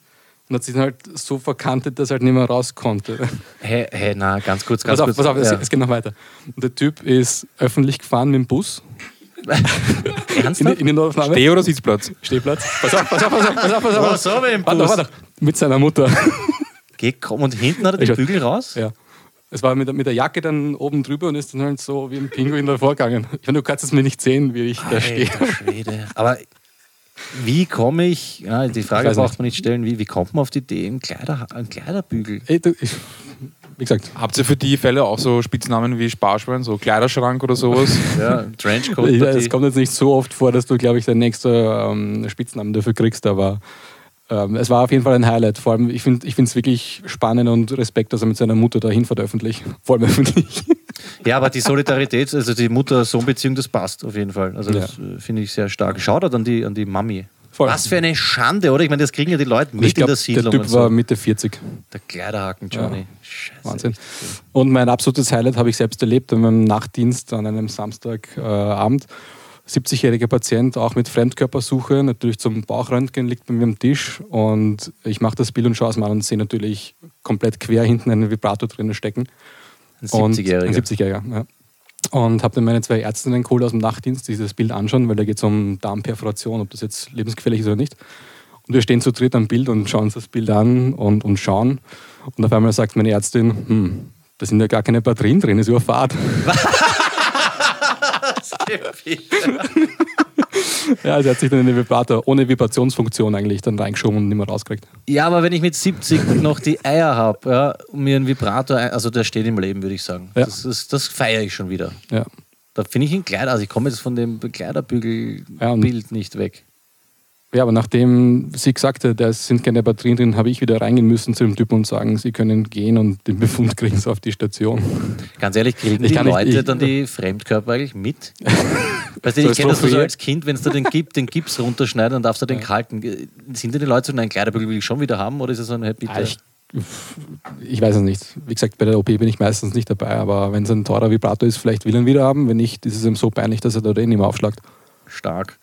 Und hat sich dann halt so verkantet, dass er halt nicht mehr raus konnte. Hey, hey, na, ganz kurz, ganz Pass auf, kurz. pass auf, es, ja. es geht noch weiter. Und der Typ ist öffentlich gefahren mit dem Bus in, Ernsthaft? in die Notaufnahme. Steh- oder Sitzplatz? Stehplatz. Pass auf, pass auf, pass auf, pass auf, pass auf. Oh, so wie im Warte, Bus. warte. Mit seiner Mutter. Geh, komm, und hinten hat er den Ich- Bügel raus? Ja. Es war mit, der- mit der Jacke dann oben drüber und ist dann halt so wie ein Pinguin davor gegangen. Ich meine, du kannst es mir nicht sehen, wie ich da stehe. Alter Schwede. Aber wie komme ich, ja, die Frage braucht nicht. man nicht stellen, wie, wie kommt man auf die Idee, einen, Kleider, einen Kleiderbügel? Ey, du, ich, wie gesagt, Habt ihr für die Fälle auch so Spitznamen wie Sparschwein, so Kleiderschrank oder sowas? Ja, Trenchcoat. Ja, es kommt jetzt nicht so oft vor, dass du, glaube ich, den nächsten ähm, Spitznamen dafür kriegst, aber ähm, es war auf jeden Fall ein Highlight. Vor allem, ich finde es wirklich spannend und Respekt, dass er mit seiner Mutter dahin fährt öffentlich. Vor allem öffentlich. Ja, aber die Solidarität, also die Mutter-Sohn-Beziehung, das passt auf jeden Fall. Also das Ja. äh, finde ich sehr stark. Shoutout an die, an die Mami. Voll. Was für eine Schande, oder? Ich meine, das kriegen ja die Leute mit ich in der der Siedlung. Typ und so. war Mitte 40. der Kleiderhaken, Johnny. Scheiße. Wahnsinn. Und mein absolutes Highlight habe ich selbst erlebt an meinem Nachtdienst an einem Samstagabend. Äh, 70-jähriger Patient, auch mit Fremdkörpersuche, natürlich zum Bauchröntgen, liegt bei mir am Tisch und ich mache das Bild und schaue es mal an und sehe natürlich komplett quer hinten einen Vibrator drinnen stecken. Ein Und 70-Jähriger. Ein 70-Jähriger, ja. und habe dann meine zwei Ärztinnen geholt aus dem Nachtdienst, die sich das Bild anschauen, weil da geht es um Darmperforation, ob das jetzt lebensgefährlich ist oder nicht. Und wir stehen zu dritt am Bild und schauen uns das Bild an und, und schauen. Und auf einmal sagt meine Ärztin, hm, da sind ja gar keine Batterien drin, ist überfahrt. ja, also er hat sich dann in den Vibrator ohne Vibrationsfunktion eigentlich dann reingeschoben und nicht mehr rausgekriegt. Ja, aber wenn ich mit 70 noch die Eier habe, ja, und mir einen Vibrator, ein, also der steht im Leben, würde ich sagen. Ja. Das, ist, das feiere ich schon wieder. Ja. Da finde ich ihn Kleider, also ich komme jetzt von dem Kleiderbügelbild Ja, nicht weg. Ja, aber nachdem sie gesagt hat, da sind keine Batterien drin, habe ich wieder reingehen müssen zu dem Typen und sagen, sie können gehen und den Befund kriegen sie auf die Station. Ganz ehrlich, kriegen Ich die nicht- Leute ich- dann die Fremdkörper eigentlich mit? Weißt du, ich kenne das so als Kind, wenn du den, Gip, den Gips runterschneiden, dann darfst du den kalten. Sind denn die Leute so, nein, Kleiderbügel will ich schon wieder haben oder ist es so ein Happy? Ah, ich, ich weiß es nicht. Wie gesagt, bei der OP bin ich meistens nicht dabei, aber wenn es ein teurer Vibrator ist, vielleicht will er ihn wieder haben. Wenn nicht, ist es ihm so peinlich, dass er da eh nicht mehr aufschlagt. Stark.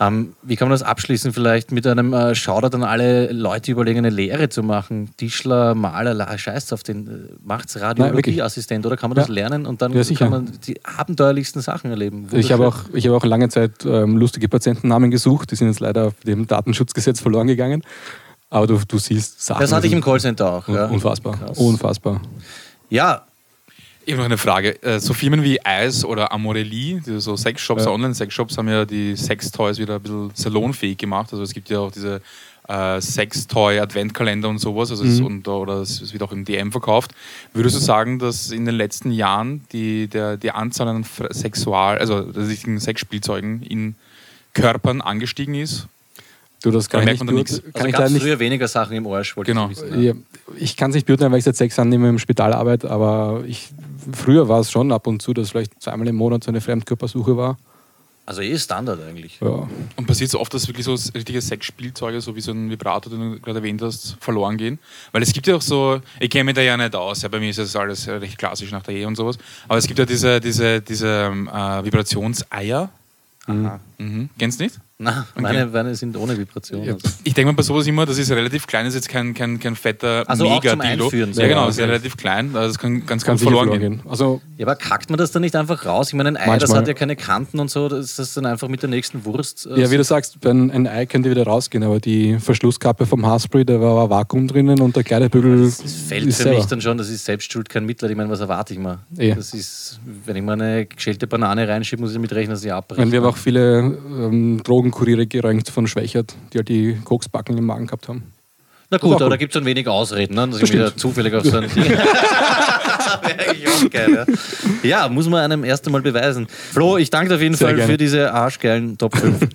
Ähm, wie kann man das abschließen? Vielleicht mit einem äh, Shoutout an alle Leute, die überlegen, eine Lehre zu machen. Tischler, Maler, scheiß auf den. Äh, macht's Radiologieassistent oder kann man das Ja. lernen und dann Ja, kann man die abenteuerlichsten Sachen erleben? Ich habe auch, ich habe auch lange Zeit ähm, lustige Patientennamen gesucht. Die sind jetzt leider auf dem Datenschutzgesetz verloren gegangen. Aber du, du siehst Sachen. Das hatte ich im Callcenter auch. Ja. Unfassbar. Krass. Unfassbar. Ja, Ich habe noch eine Frage. Äh, So Firmen wie Ice oder Amorelie, die so Sexshops, Ja. Online-Sexshops, haben ja die Sextoys wieder ein bisschen salonfähig gemacht. Also es gibt ja auch diese äh, Sextoy-Adventkalender und sowas. Also es, Mhm. und, oder es, es wird auch im DM verkauft. Würdest du sagen, dass in den letzten Jahren die, der, die Anzahl an Sexual, also richtigen Sexspielzeugen in Körpern angestiegen ist? Du, das kann Da ich merkt nicht, man kann also ich gab leider es nicht früher weniger Sachen im Arsch, wollte Genau. ich wissen. Ja, ich kann es nicht beurteilen, weil ich seit sechs Jahren nicht mehr im Spital arbeite, aber ich, früher war es schon ab und zu, dass vielleicht zweimal im Monat so eine Fremdkörpersuche war. Also eh Standard eigentlich. Ja. Und passiert so oft, dass wirklich so richtige Sexspielzeuge, so wie so ein Vibrator, den du gerade erwähnt hast, verloren gehen? Weil es gibt ja auch so, ich kenne mich da ja nicht aus, ja, bei mir ist das alles recht klassisch nach der Ehe und sowas, aber es gibt ja diese, diese, diese ähm, äh, Vibrationseier. Mhm. Kennst du nicht? Na, meine, meine sind ohne Vibration. Ja. Also. Ich denke mir bei sowas immer, das ist relativ klein, das ist jetzt kein, kein, kein fetter Also Mega-Dildo. Einführen, so. Ja, genau, Ja, das ist ja okay. relativ klein, also das kann ganz Kann gut sicher verloren gehen. Also Ja, aber kackt man das dann nicht einfach raus? Ich meine, ein Ei, das Manchmal. hat ja keine Kanten und so, das ist das dann einfach mit der nächsten Wurst. äh, Ja, wie du sagst, bei ein, ein Ei könnte wieder rausgehen, aber die Verschlusskappe vom Haarspray, da war ein Vakuum drinnen und der Kleidebügel Das fällt ist für selber. mich dann schon, das ist selbst schuld, kein Mitleid. Ich meine, was erwarte ich mal? Eh. Das ist, wenn ich mal eine geschälte Banane reinschiebe, muss ich damit rechnen, dass sie abbricht. Und wir haben auch viele ähm, Drogenkuriere gerönt von Schwächert, die halt die Koksbacken im Magen gehabt haben. Na gut, aber da gut. gibt es dann wenig Ausreden, ne? dass Das ich wieder zufällig auf so ein Ding. Geil, ja. ja, muss man einem erst einmal beweisen. Flo, ich danke dir auf jeden Sehr Fall gerne. für diese arschgeilen Top 5.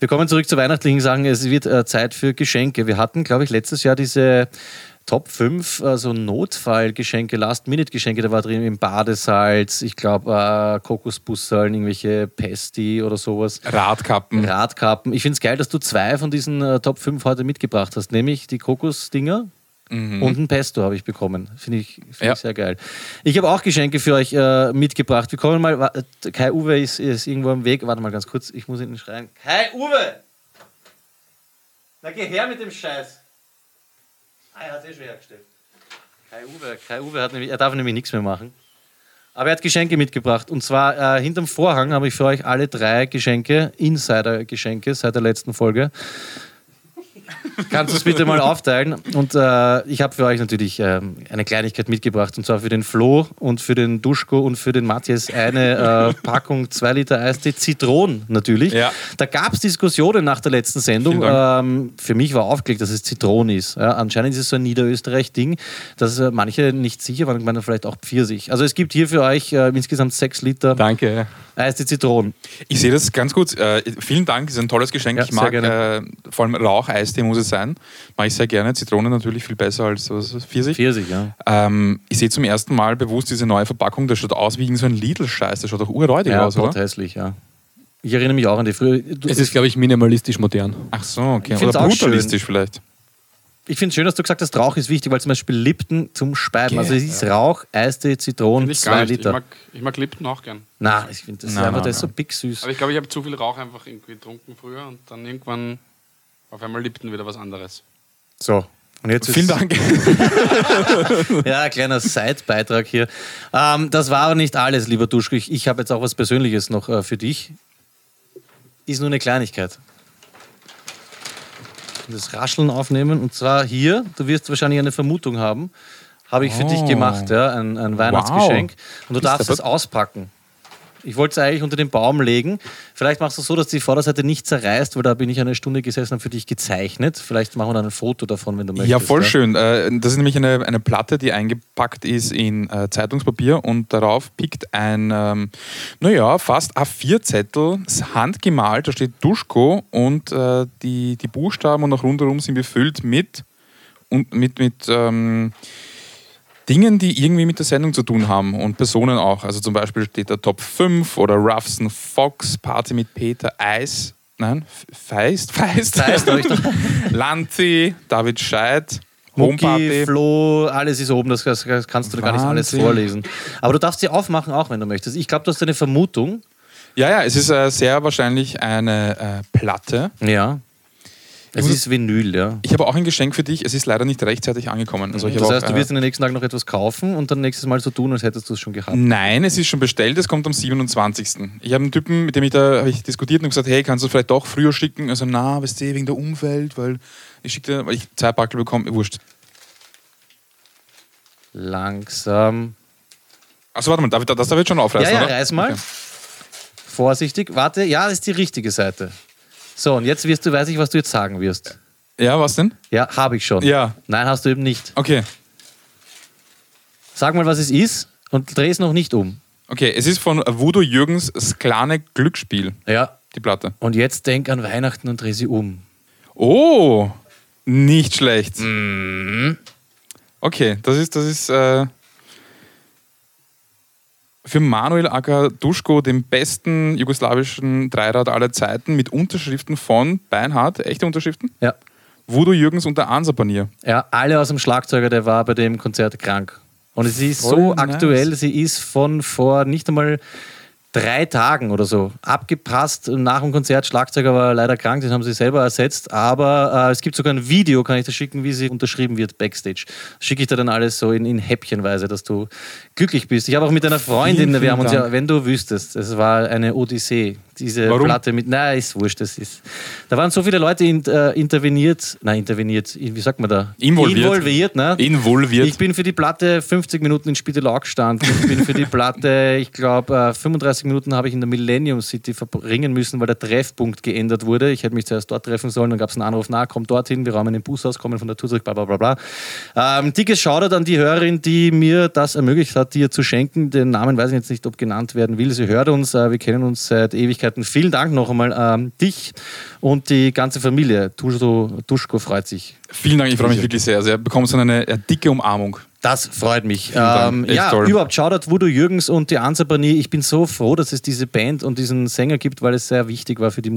Wir kommen zurück zu weihnachtlichen Sachen. Es wird äh, Zeit für Geschenke. Wir hatten, glaube ich, letztes Jahr diese Top 5, also Notfallgeschenke, Last-Minute-Geschenke. Da war drin im Badesalz, ich glaube, äh, Kokosbussaln, irgendwelche Pesti oder sowas. Radkappen. Radkappen. Ich finde es geil, dass du zwei von diesen äh, Top 5 heute mitgebracht hast, nämlich die Kokosdinger und ein Pesto habe ich bekommen. Finde ich, find Ja. ich sehr geil. Ich habe auch Geschenke für euch äh, mitgebracht. Wir kommen mal, Kai Uwe ist, ist irgendwo am Weg. Warte mal ganz kurz, ich muss ihn schreien. Kai Uwe! Na geh her mit dem Scheiß. Ah, er hat es eh schon hergestellt. Kai Uwe, Kai Uwe hat nämlich, er darf nämlich nichts mehr machen. Aber er hat Geschenke mitgebracht. Und zwar äh, hinterm Vorhang habe ich für euch alle drei Geschenke, Insider-Geschenke seit der letzten Folge. Kannst du es bitte mal aufteilen? Und äh, ich habe für euch natürlich ähm, eine Kleinigkeit mitgebracht. Und zwar für den Flo und für den Duschko und für den Matthias eine äh, Packung 2 Liter Eistee Zitronen natürlich. Ja. Da gab es Diskussionen nach der letzten Sendung. Ähm, für mich war aufgelegt, dass es Zitronen ist. Ja, anscheinend ist es so ein Niederösterreich-Ding, dass äh, manche nicht sicher waren, ich meine vielleicht auch Pfirsich. Also es gibt hier für euch äh, insgesamt 6 Liter Danke. Eistee Zitronen. Ich sehe das ganz gut. Äh, vielen Dank, ist ein tolles Geschenk. Ja, ich mag äh, vor allem Raucheistee muss es sein. Mache ich sehr gerne. Zitrone natürlich viel besser als was, Pfirsich. Pfirsich, ja. Ähm, ich sehe zum ersten Mal bewusst diese neue Verpackung. Das schaut aus wie irgend so ein Lidl-Scheiß. Das schaut doch urräudig Ja, aus, oder? hässlich, ja. Ich erinnere mich auch an die früher. Du, Es ist, glaube ich, minimalistisch modern. Ach so, okay. Ich Oder auch brutalistisch vielleicht. ich finde es schön, dass du gesagt hast, Rauch ist wichtig, weil zum Beispiel Lipton zum Speiben. Also es ist Rauch, Eistee, Zitronen, Finde ich gar 2 nicht. Ich Liter. mag, ich mag Lipton auch gern. Na, ich finde das Nein, einfach, nein, das ist so nein. big süß. Aber ich glaube, ich habe zu viel Rauch einfach irgendwie getrunken früher und dann irgendwann auf einmal Lipton wieder was anderes. So, Und jetzt Vielen ist- Dank. Ja, ein kleiner Side-Beitrag hier. Ähm, das war aber nicht alles, lieber Duschko. Ich, ich habe jetzt auch was Persönliches noch äh, für dich. Ist nur eine Kleinigkeit. Das Rascheln aufnehmen und zwar hier, du wirst wahrscheinlich eine Vermutung haben, habe ich für dich Oh. gemacht, ja, ein, ein Weihnachtsgeschenk. Und du Bist darfst es auspacken. Ich wollte es eigentlich unter den Baum legen. Vielleicht machst du es so, dass die Vorderseite nicht zerreißt, weil da bin ich eine Stunde gesessen und für dich gezeichnet. Vielleicht machen wir dann ein Foto davon, wenn du möchtest. Ja, voll schön. Äh, Das ist nämlich eine, eine Platte, die eingepackt ist in äh, Zeitungspapier und darauf pickt ein, ähm, naja, fast A4-Zettel, ist handgemalt, da steht Duschko und äh, die, die Buchstaben und auch rundherum sind befüllt mit, und mit, mit ähm, Dingen, die irgendwie mit der Sendung zu tun haben und Personen auch. Also zum Beispiel steht da Top 5 oder Ruffson Fox, Party mit Peter, Eis, nein, Feist, Feist, Feist. Lanzi, David Scheid, Mucki. Flo, alles ist oben, das, das kannst du gar nicht alles Wahnsinn. vorlesen. Aber du darfst sie aufmachen, auch wenn du möchtest. Ich glaube, du hast eine Vermutung. Ja, ja, es ist äh, sehr wahrscheinlich eine äh, Platte. Ja. Es ist Vinyl, ja. Ich habe auch ein Geschenk für dich. Es ist leider nicht rechtzeitig angekommen. Also Das heißt, auch, du äh, wirst in den nächsten Tagen noch etwas kaufen und dann nächstes Mal so tun, als hättest du es schon gehabt. Nein, es ist schon bestellt, es kommt am 27. Ich habe einen Typen, mit dem ich da habe ich diskutiert und gesagt, hey, kannst du es vielleicht doch früher schicken? Also, na, weißt du, wegen der Umwelt, weil ich schicke, weil ich zwei Packel bekomme, wurscht. Langsam. Achso, warte mal, darf ich, das darf ich jetzt schon aufreißen, Ja, ja, oder? reiß mal. Okay. Vorsichtig. Warte, ja, das ist die richtige Seite. So, und jetzt wirst du, weiß ich, was du jetzt sagen wirst. Ja, was denn? Ja, habe ich schon. Ja. Nein, hast du eben nicht. Okay. Sag mal, was es ist und dreh es noch nicht um. Okay, es ist von Voodoo Jürgens das kleine Glücksspiel, Ja. die Platte. Und jetzt denk an Weihnachten und dreh sie um. Oh, nicht schlecht. Mhm. Okay, das ist, das ist äh, für Manuel Akaduschko, den besten jugoslawischen Dreirad aller Zeiten, mit Unterschriften von Beinhardt, echte Unterschriften, Ja. Voodoo Jürgens und der Ansapanier. Ja, alle aus dem Schlagzeuger, der war bei dem Konzert krank. Und sie ist Voll so nice. aktuell, sie ist von vor nicht einmal drei Tagen oder so abgepasst. Nach dem Konzert, Schlagzeuger war leider krank, den haben sie selber ersetzt. Aber äh, es gibt sogar ein Video, kann ich dir schicken, wie sie unterschrieben wird backstage. Das schicke ich dir dann alles so in, in Häppchenweise, dass du glücklich bist. Ich habe auch mit einer Freundin, Vielen, wir haben uns vielen ja, wenn du wüsstest, es war eine Odyssee. Diese Warum? Platte mit, nein, ist wurscht, das ist. Da waren so viele Leute in, äh, interveniert, nein, interveniert, wie sagt man da? Involviert. Involviert, ne? Involviert. Ich bin für die Platte 50 Minuten in Spitalau gestanden. Ich bin für die Platte, ich glaube, 35 Minuten habe ich in der Millennium City verbringen müssen, weil der Treffpunkt geändert wurde. Ich hätte mich zuerst dort treffen sollen, dann gab es einen Anruf, na, komm dorthin, wir räumen den Bus aus, kommen von der Tour zurück, bla bla bla bla. Ähm, dickes Shoutout an die Hörerin, die mir das ermöglicht hat, dir zu schenken. Den Namen weiß ich jetzt nicht, ob genannt werden will. Sie hört uns, äh, wir kennen uns seit Ewigkeiten. Vielen Dank noch einmal ähm, dich und die ganze Familie. Duschko freut sich. Vielen Dank, ich freue mich wirklich sehr. Also, er bekommt so eine, eine dicke Umarmung. Das freut mich. Ähm, ja, toll. überhaupt Shoutout Voodoo Jürgens und die Ansapani. Ich bin so froh, dass es diese Band und diesen Sänger gibt, weil es sehr wichtig war für die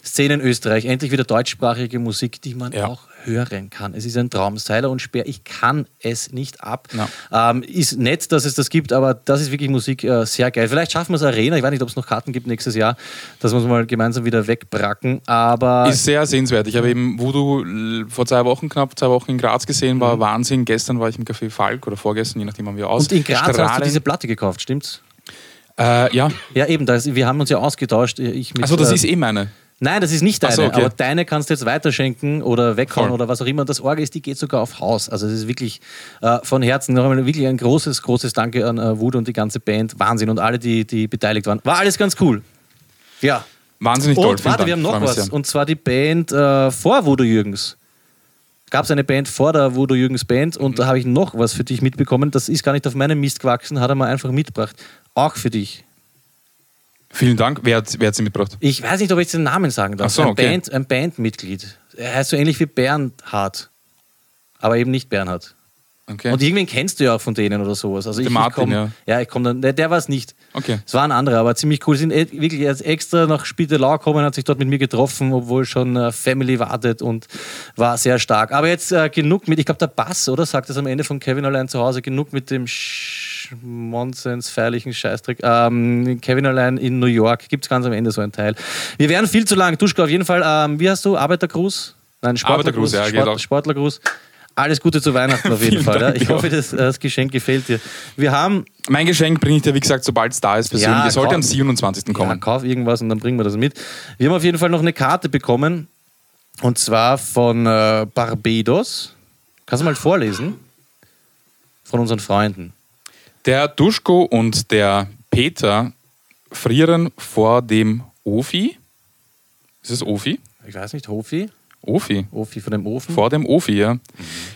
Musikszene in Österreich. Endlich wieder deutschsprachige Musik, die man Ja. auch hören kann. Es ist ein Traum. Seiler und Speer, ich kann es nicht ab. Ähm, ist nett, dass es das gibt, aber das ist wirklich Musik äh, sehr geil. Vielleicht schaffen wir es Arena. Ich weiß nicht, ob es noch Karten gibt nächstes Jahr, dass wir uns mal gemeinsam wieder wegbracken. Aber Ist sehr sehenswert. Ich habe eben Voodoo vor zwei Wochen, knapp zwei Wochen in Graz gesehen, war Wahnsinn. Gestern war ich im Café Falk oder vorgestern, je nachdem, wann wir aus. und in Graz hast du Strahlen. diese Platte gekauft, stimmt's? Äh, ja. Ja, eben, das, wir haben uns ja ausgetauscht. Ich mit, Also das äh, ist eh meine. Nein, das ist nicht deine, so, okay. aber deine kannst du jetzt weiterschenken oder weghauen Voll. oder was auch immer. Das Orgel ist, die geht sogar auf Haus. Also es ist wirklich äh, von Herzen noch einmal wirklich ein großes, großes Danke an äh, Wood und die ganze Band. Wahnsinn und alle, die, die beteiligt waren. War alles ganz cool. Ja. Wahnsinnig toll. Und warte, Dank. wir haben noch was. Und zwar die Band äh, vor Voodoo Jürgens. Gab es eine Band vor der Voodoo Jürgens Band und Mhm. da habe ich noch was für dich mitbekommen. Das ist gar nicht auf meinem Mist gewachsen, hat er mal einfach mitgebracht. Auch für dich. Vielen Dank. Wer hat, wer hat sie mitgebracht? Ich weiß nicht, ob ich den Namen sagen darf. Ach so, ein, okay. Band, ein Bandmitglied. Er heißt so ähnlich wie Bernhard. Aber eben nicht Bernhard. Okay. Und irgendwen kennst du ja auch von denen oder sowas. Also Der ich, Martin, ich komm, ja. Ja, ich komme dann. Der, der war es nicht. Okay. Es waren andere, aber ziemlich cool. Sie sind e- wirklich jetzt extra nach Spitalau gekommen, hat sich dort mit mir getroffen, obwohl schon äh, Family wartet und war sehr stark. Aber jetzt äh, genug mit, ich glaube, der Bass, oder? Sagt es am Ende von Kevin allein zu Hause, genug mit dem Monsens, feierlichen Scheißdreck. Ähm, Kevin allein in New York gibt es ganz am Ende so einen Teil. Wir wären viel zu lang. Duschka, auf jeden Fall. Ähm, wie hast du? Arbeitergruß? Nein, Arbeitergruß, ja, Sport. Sportlergruß. Alles Gute zu Weihnachten auf jeden Fall. Ja. Dank, Ich ja. hoffe, das, das Geschenk gefällt dir. Wir haben Mein Geschenk bringe ich dir, wie gesagt, sobald es da ist, persönlich. Ja, Es sollte kauf- am 27. Ja, kommen. kauf irgendwas und dann bringen wir das mit. Wir haben auf jeden Fall noch eine Karte bekommen und zwar von äh, Barbados. Kannst du mal vorlesen? Von unseren Freunden. Der Duschko und der Peter frieren vor dem Ofi. Ist es Ofi? Ich weiß nicht, Hofi? Ofi. Ofi von dem Ofen? Vor dem Ofi, ja.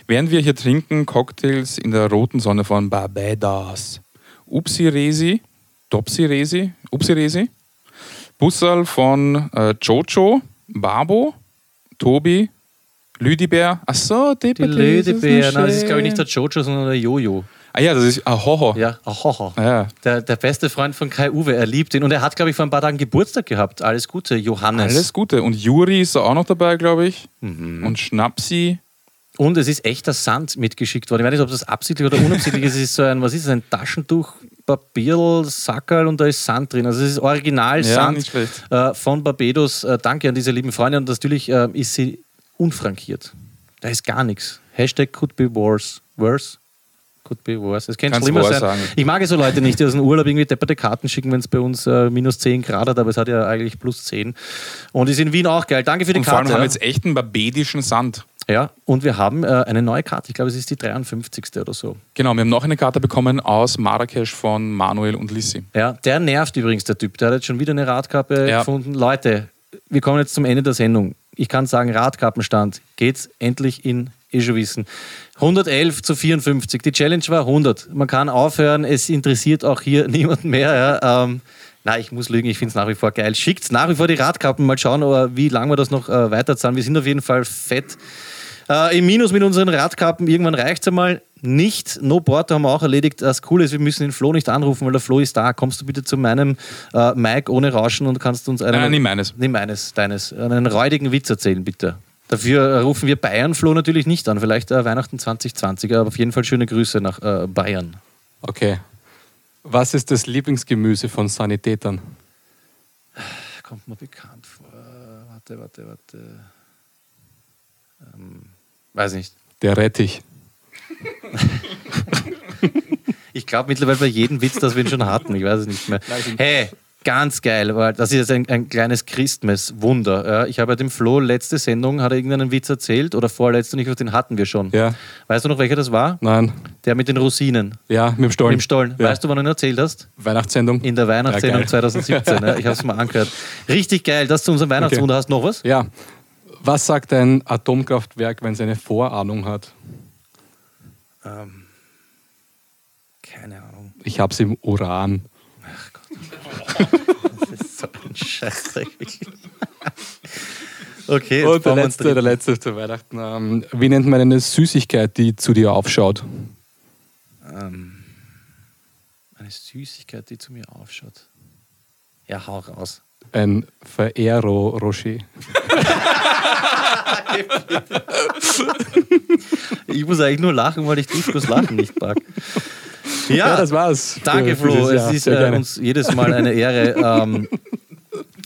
Während wir hier trinken, Cocktails in der roten Sonne von Barbados. Upsi Resi, Dopsi Resi, Upsi Resi. Bussal von äh, Jojo, Babo, Tobi, Lüdibär. Achso, Die Lödebär. Nein, das ist, glaube ich, nicht der Jojo, sondern der Jojo. Ah ja, das ist Ahoho. Ja, ahoho. Ja. Der, der beste Freund von Kai Uwe, er liebt ihn. Und er hat, glaube ich, vor ein paar Tagen Geburtstag gehabt. Alles Gute, Johannes. Alles Gute. Und Juri ist auch noch dabei, glaube ich. Mhm. Und Schnapsi. Und es ist echter Sand mitgeschickt worden. Ich weiß nicht, ob das absichtlich oder unabsichtlich ist. Es ist so ein, was ist es, ein Taschentuch, Papierl, Sackerl und da ist Sand drin. Also es ist original Ja, Sand schlecht. äh, von Barbados. Äh, danke an diese lieben Freunde. Und natürlich äh, ist sie unfrankiert. Da ist gar nichts. Hashtag could be worse. Worse? Could be worse. Es Kannst schlimmer sein. sagen. Ich mag ja so Leute nicht, die aus dem Urlaub irgendwie depperte Karten schicken, wenn es bei uns äh, minus 10 Grad hat, aber es hat ja eigentlich plus 10. Und ist in Wien auch geil. Danke für die Und vor allem Karte. haben wir jetzt echt einen barbedischen Sand. Ja, und wir haben äh, eine neue Karte. Ich glaube, es ist die 53. oder so. Genau, wir haben noch eine Karte bekommen aus Marrakesch von Manuel und Lissi. Ja, der nervt übrigens, der Typ. Der hat jetzt schon wieder eine Radkappe Ja. gefunden. Leute, wir kommen jetzt zum Ende der Sendung. Ich kann sagen, Radkappenstand geht's endlich in, eh schon wissen. 111 zu 54. Die Challenge war 100. Man kann aufhören. Es interessiert auch hier niemanden mehr. Ja. Ähm, Nein, ich muss lügen, ich finde es nach wie vor geil. Schickt nach wie vor die Radkappen, mal schauen, wie lange wir das noch äh, weiterzahlen. Wir sind auf jeden Fall fett. Äh, Im Minus mit unseren Radkappen, irgendwann reicht es einmal nicht. No Porto haben wir auch erledigt. Das Coole ist, wir müssen den Flo nicht anrufen, weil der Flo ist da. Kommst du bitte zu meinem äh, Mic ohne Rauschen und kannst uns einen. Nein, nimm meines. Nimm meines, deines. Einen räudigen Witz erzählen, bitte. Dafür äh, rufen wir Bayern Flo natürlich nicht an. Vielleicht äh, Weihnachten 2020, aber auf jeden Fall schöne Grüße nach äh, Bayern. Okay. Was ist das Lieblingsgemüse von Sanitätern? Kommt mir bekannt vor. Warte, warte, warte. Ähm, weiß nicht. Der Rettich. Ich glaube mittlerweile bei jedem Witz, dass wir ihn schon hatten. Ich weiß es nicht mehr. Hey, ganz geil, weil das ist jetzt ein, ein kleines Christmas-Wunder. Ja, ich habe ja dem Flo letzte Sendung, hat er irgendeinen Witz erzählt oder vorletzte, nicht, den hatten wir schon. Ja. Weißt du noch, welcher das war? Nein. Der mit den Rosinen Ja, mit dem Stollen. im Stollen. Ja. Weißt du, wann du ihn erzählt hast? Weihnachtssendung. In der Weihnachtssendung Ja, geil. 2017. ja. Ich habe es mal angehört. Richtig geil, das zu unserem Weihnachtswunder. Hast du noch was? Ja. Was sagt ein Atomkraftwerk, wenn es eine Vorahnung hat? Keine Ahnung. Ich hab's im Uran. Das ist so ein Scheiß. Okay, jetzt Und der letzte, der letzte zu Weihnachten. Ähm, wie nennt man eine Süßigkeit, die zu dir aufschaut? Ähm, eine Süßigkeit, die zu mir aufschaut. Ja, hau raus. Ein Ferrero Rocher. Ich muss eigentlich nur lachen, weil ich Duschkos Lachen nicht mag. Ja, das war's. Danke, für- für Flo. dieses Es ist äh, uns jedes Mal eine Ehre. Ähm,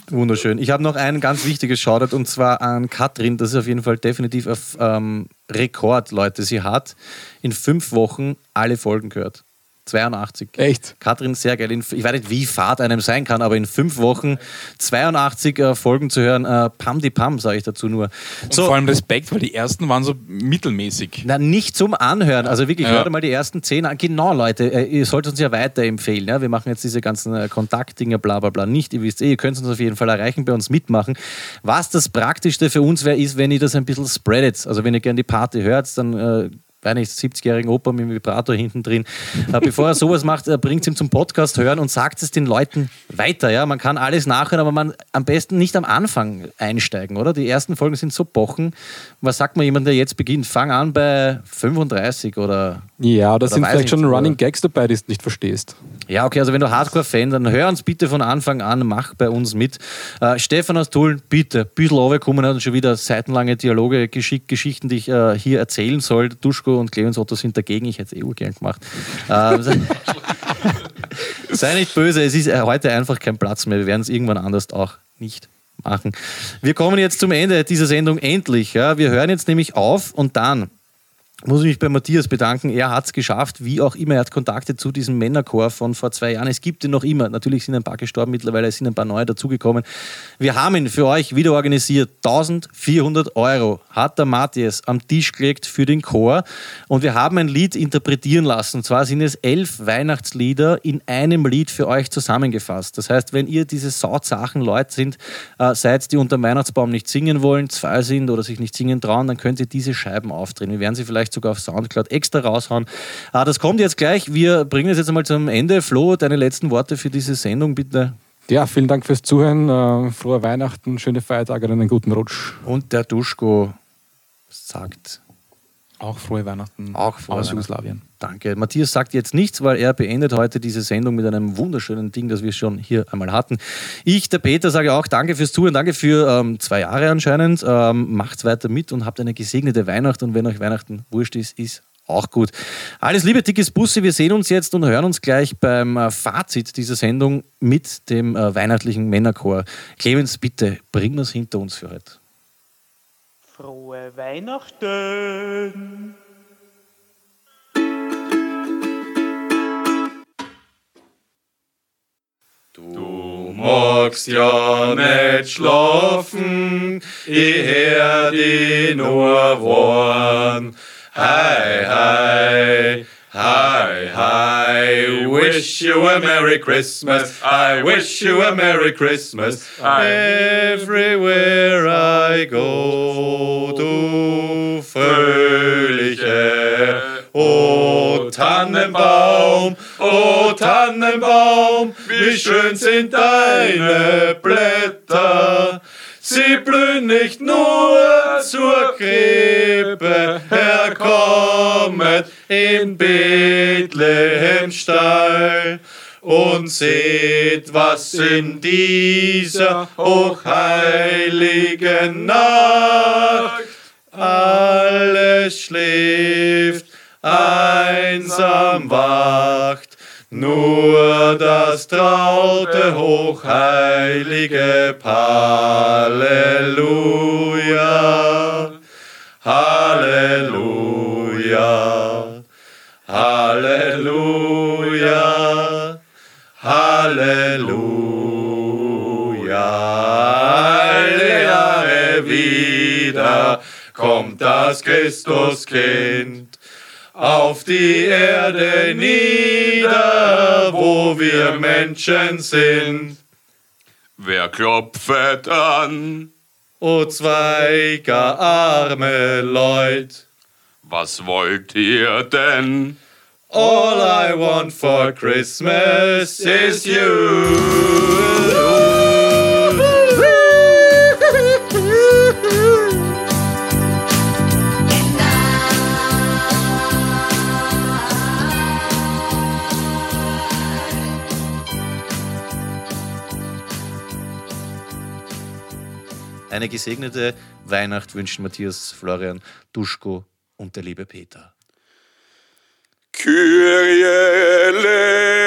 wunderschön. Ich habe noch ein ganz wichtiges Shoutout und zwar an Katrin. Das ist auf jeden Fall definitiv auf ähm, Rekord, Leute. Sie hat in fünf Wochen alle Folgen gehört. 82. Echt? Katrin, sehr geil. Ich weiß nicht, wie fad einem sein kann, aber in fünf Wochen 82 äh, Folgen zu hören, äh, Pam die Pam, sage ich dazu nur. Und vor allem Respekt, weil die ersten waren so mittelmäßig. Na, nicht zum Anhören. Also wirklich, Ja. hört mal die ersten zehn an. Genau, Leute, äh, ihr sollt uns ja weiterempfehlen. Ja? Wir machen jetzt diese ganzen äh, Kontaktdinger, bla bla bla nicht. Ihr wisst eh, ihr könnt uns auf jeden Fall erreichen, bei uns mitmachen. Was das Praktischste für uns wäre, ist, wenn ihr das ein bisschen spreadet. Also wenn ihr gerne die Party hört, dann... Weiß nicht, 70-jährigen Opa mit dem Vibrator hinten drin. Äh, bevor er sowas macht, äh, bringt ihn zum Podcast hören und sagt es den Leuten weiter. Ja? Man kann alles nachhören, aber man am besten nicht am Anfang einsteigen, oder? Die ersten Folgen sind so bochen. Was sagt man jemand, der jetzt beginnt? Fang an bei 35 oder. Ja, da sind vielleicht nicht, schon Running Gags dabei, die du nicht verstehst. Ja, okay, also wenn du Hardcore-Fan, dann hör uns bitte von Anfang an, mach bei uns mit. Äh, Stefan aus Tulln, bitte, ein bisschen runterkommen, hat uns schon wieder seitenlange Dialoge geschickt, Geschichten, die ich äh, hier erzählen soll. Duschko und Clemens Otto sind dagegen, ich hätte es eh urgern gemacht. Ähm, sei nicht böse, es ist äh, heute einfach kein Platz mehr. Wir werden es irgendwann anders auch nicht machen. Wir kommen jetzt zum Ende dieser Sendung endlich. Ja. Wir hören jetzt nämlich auf und dann muss ich mich bei Matthias bedanken. Er hat es geschafft, wie auch immer. Er hat Kontakte zu diesem Männerchor von vor zwei Jahren. Es gibt ihn noch immer. Natürlich sind ein paar gestorben, mittlerweile sind ein paar neue dazugekommen. Wir haben ihn für euch wieder organisiert. 1400 Euro hat der Matthias am Tisch gelegt für den Chor. Und wir haben ein Lied interpretieren lassen. Und zwar sind es elf Weihnachtslieder in einem Lied für euch zusammengefasst. Das heißt, wenn ihr diese Sautsachen Leute sind, äh, seid, die unter dem Weihnachtsbaum nicht singen wollen, zwei sind oder sich nicht singen trauen, dann könnt ihr diese Scheiben aufdrehen. Wir werden sie vielleicht sogar auf Soundcloud extra raushauen. Ah, das kommt jetzt gleich. Wir bringen es jetzt einmal zum Ende. Flo, deine letzten Worte für diese Sendung, bitte. Ja, vielen Dank fürs Zuhören. Äh, frohe Weihnachten, schöne Feiertage und einen guten Rutsch. Und der Duschko sagt Auch frohe Weihnachten Auch frohe aus Weihnachten. Jugoslawien. Danke. Matthias sagt jetzt nichts, weil er beendet heute diese Sendung mit einem wunderschönen Ding, das wir schon hier einmal hatten. Ich, der Peter, sage auch danke fürs Zuhören, danke für ähm, zwei Jahre anscheinend. Ähm, macht's weiter mit und habt eine gesegnete Weihnacht und wenn euch Weihnachten wurscht ist, ist auch gut. Alles Liebe, dickes Bussi. Wir sehen uns jetzt und hören uns gleich beim äh, Fazit dieser Sendung mit dem äh, weihnachtlichen Männerchor. Clemens, bitte, bring uns hinter uns für heute. Frohe Weihnachten. Du magst ja nicht schlafen, ich hör die nur warn. Hi, hi, hi, hi, wish you a Merry Christmas, I wish you a Merry Christmas, everywhere I go, du fröhliche, O Tannenbaum, o Tannenbaum, wie schön sind deine Blätter. Sie blühen nicht nur zur Krippe, herkommet in Bethlehem Stall. Und seht, was in dieser hochheiligen Nacht alles schläft, einsam wacht, nur das traute hochheilige Halleluja, das Christuskind auf die Erde nieder, wo wir Menschen sind. Wer klopfet an? O zwei gar arme Leut, Was wollt ihr denn? all I want for Christmas is you. eine gesegnete Weihnacht wünschen Matthias, Florian, Duschko und der liebe Peter. Kyrie eleison.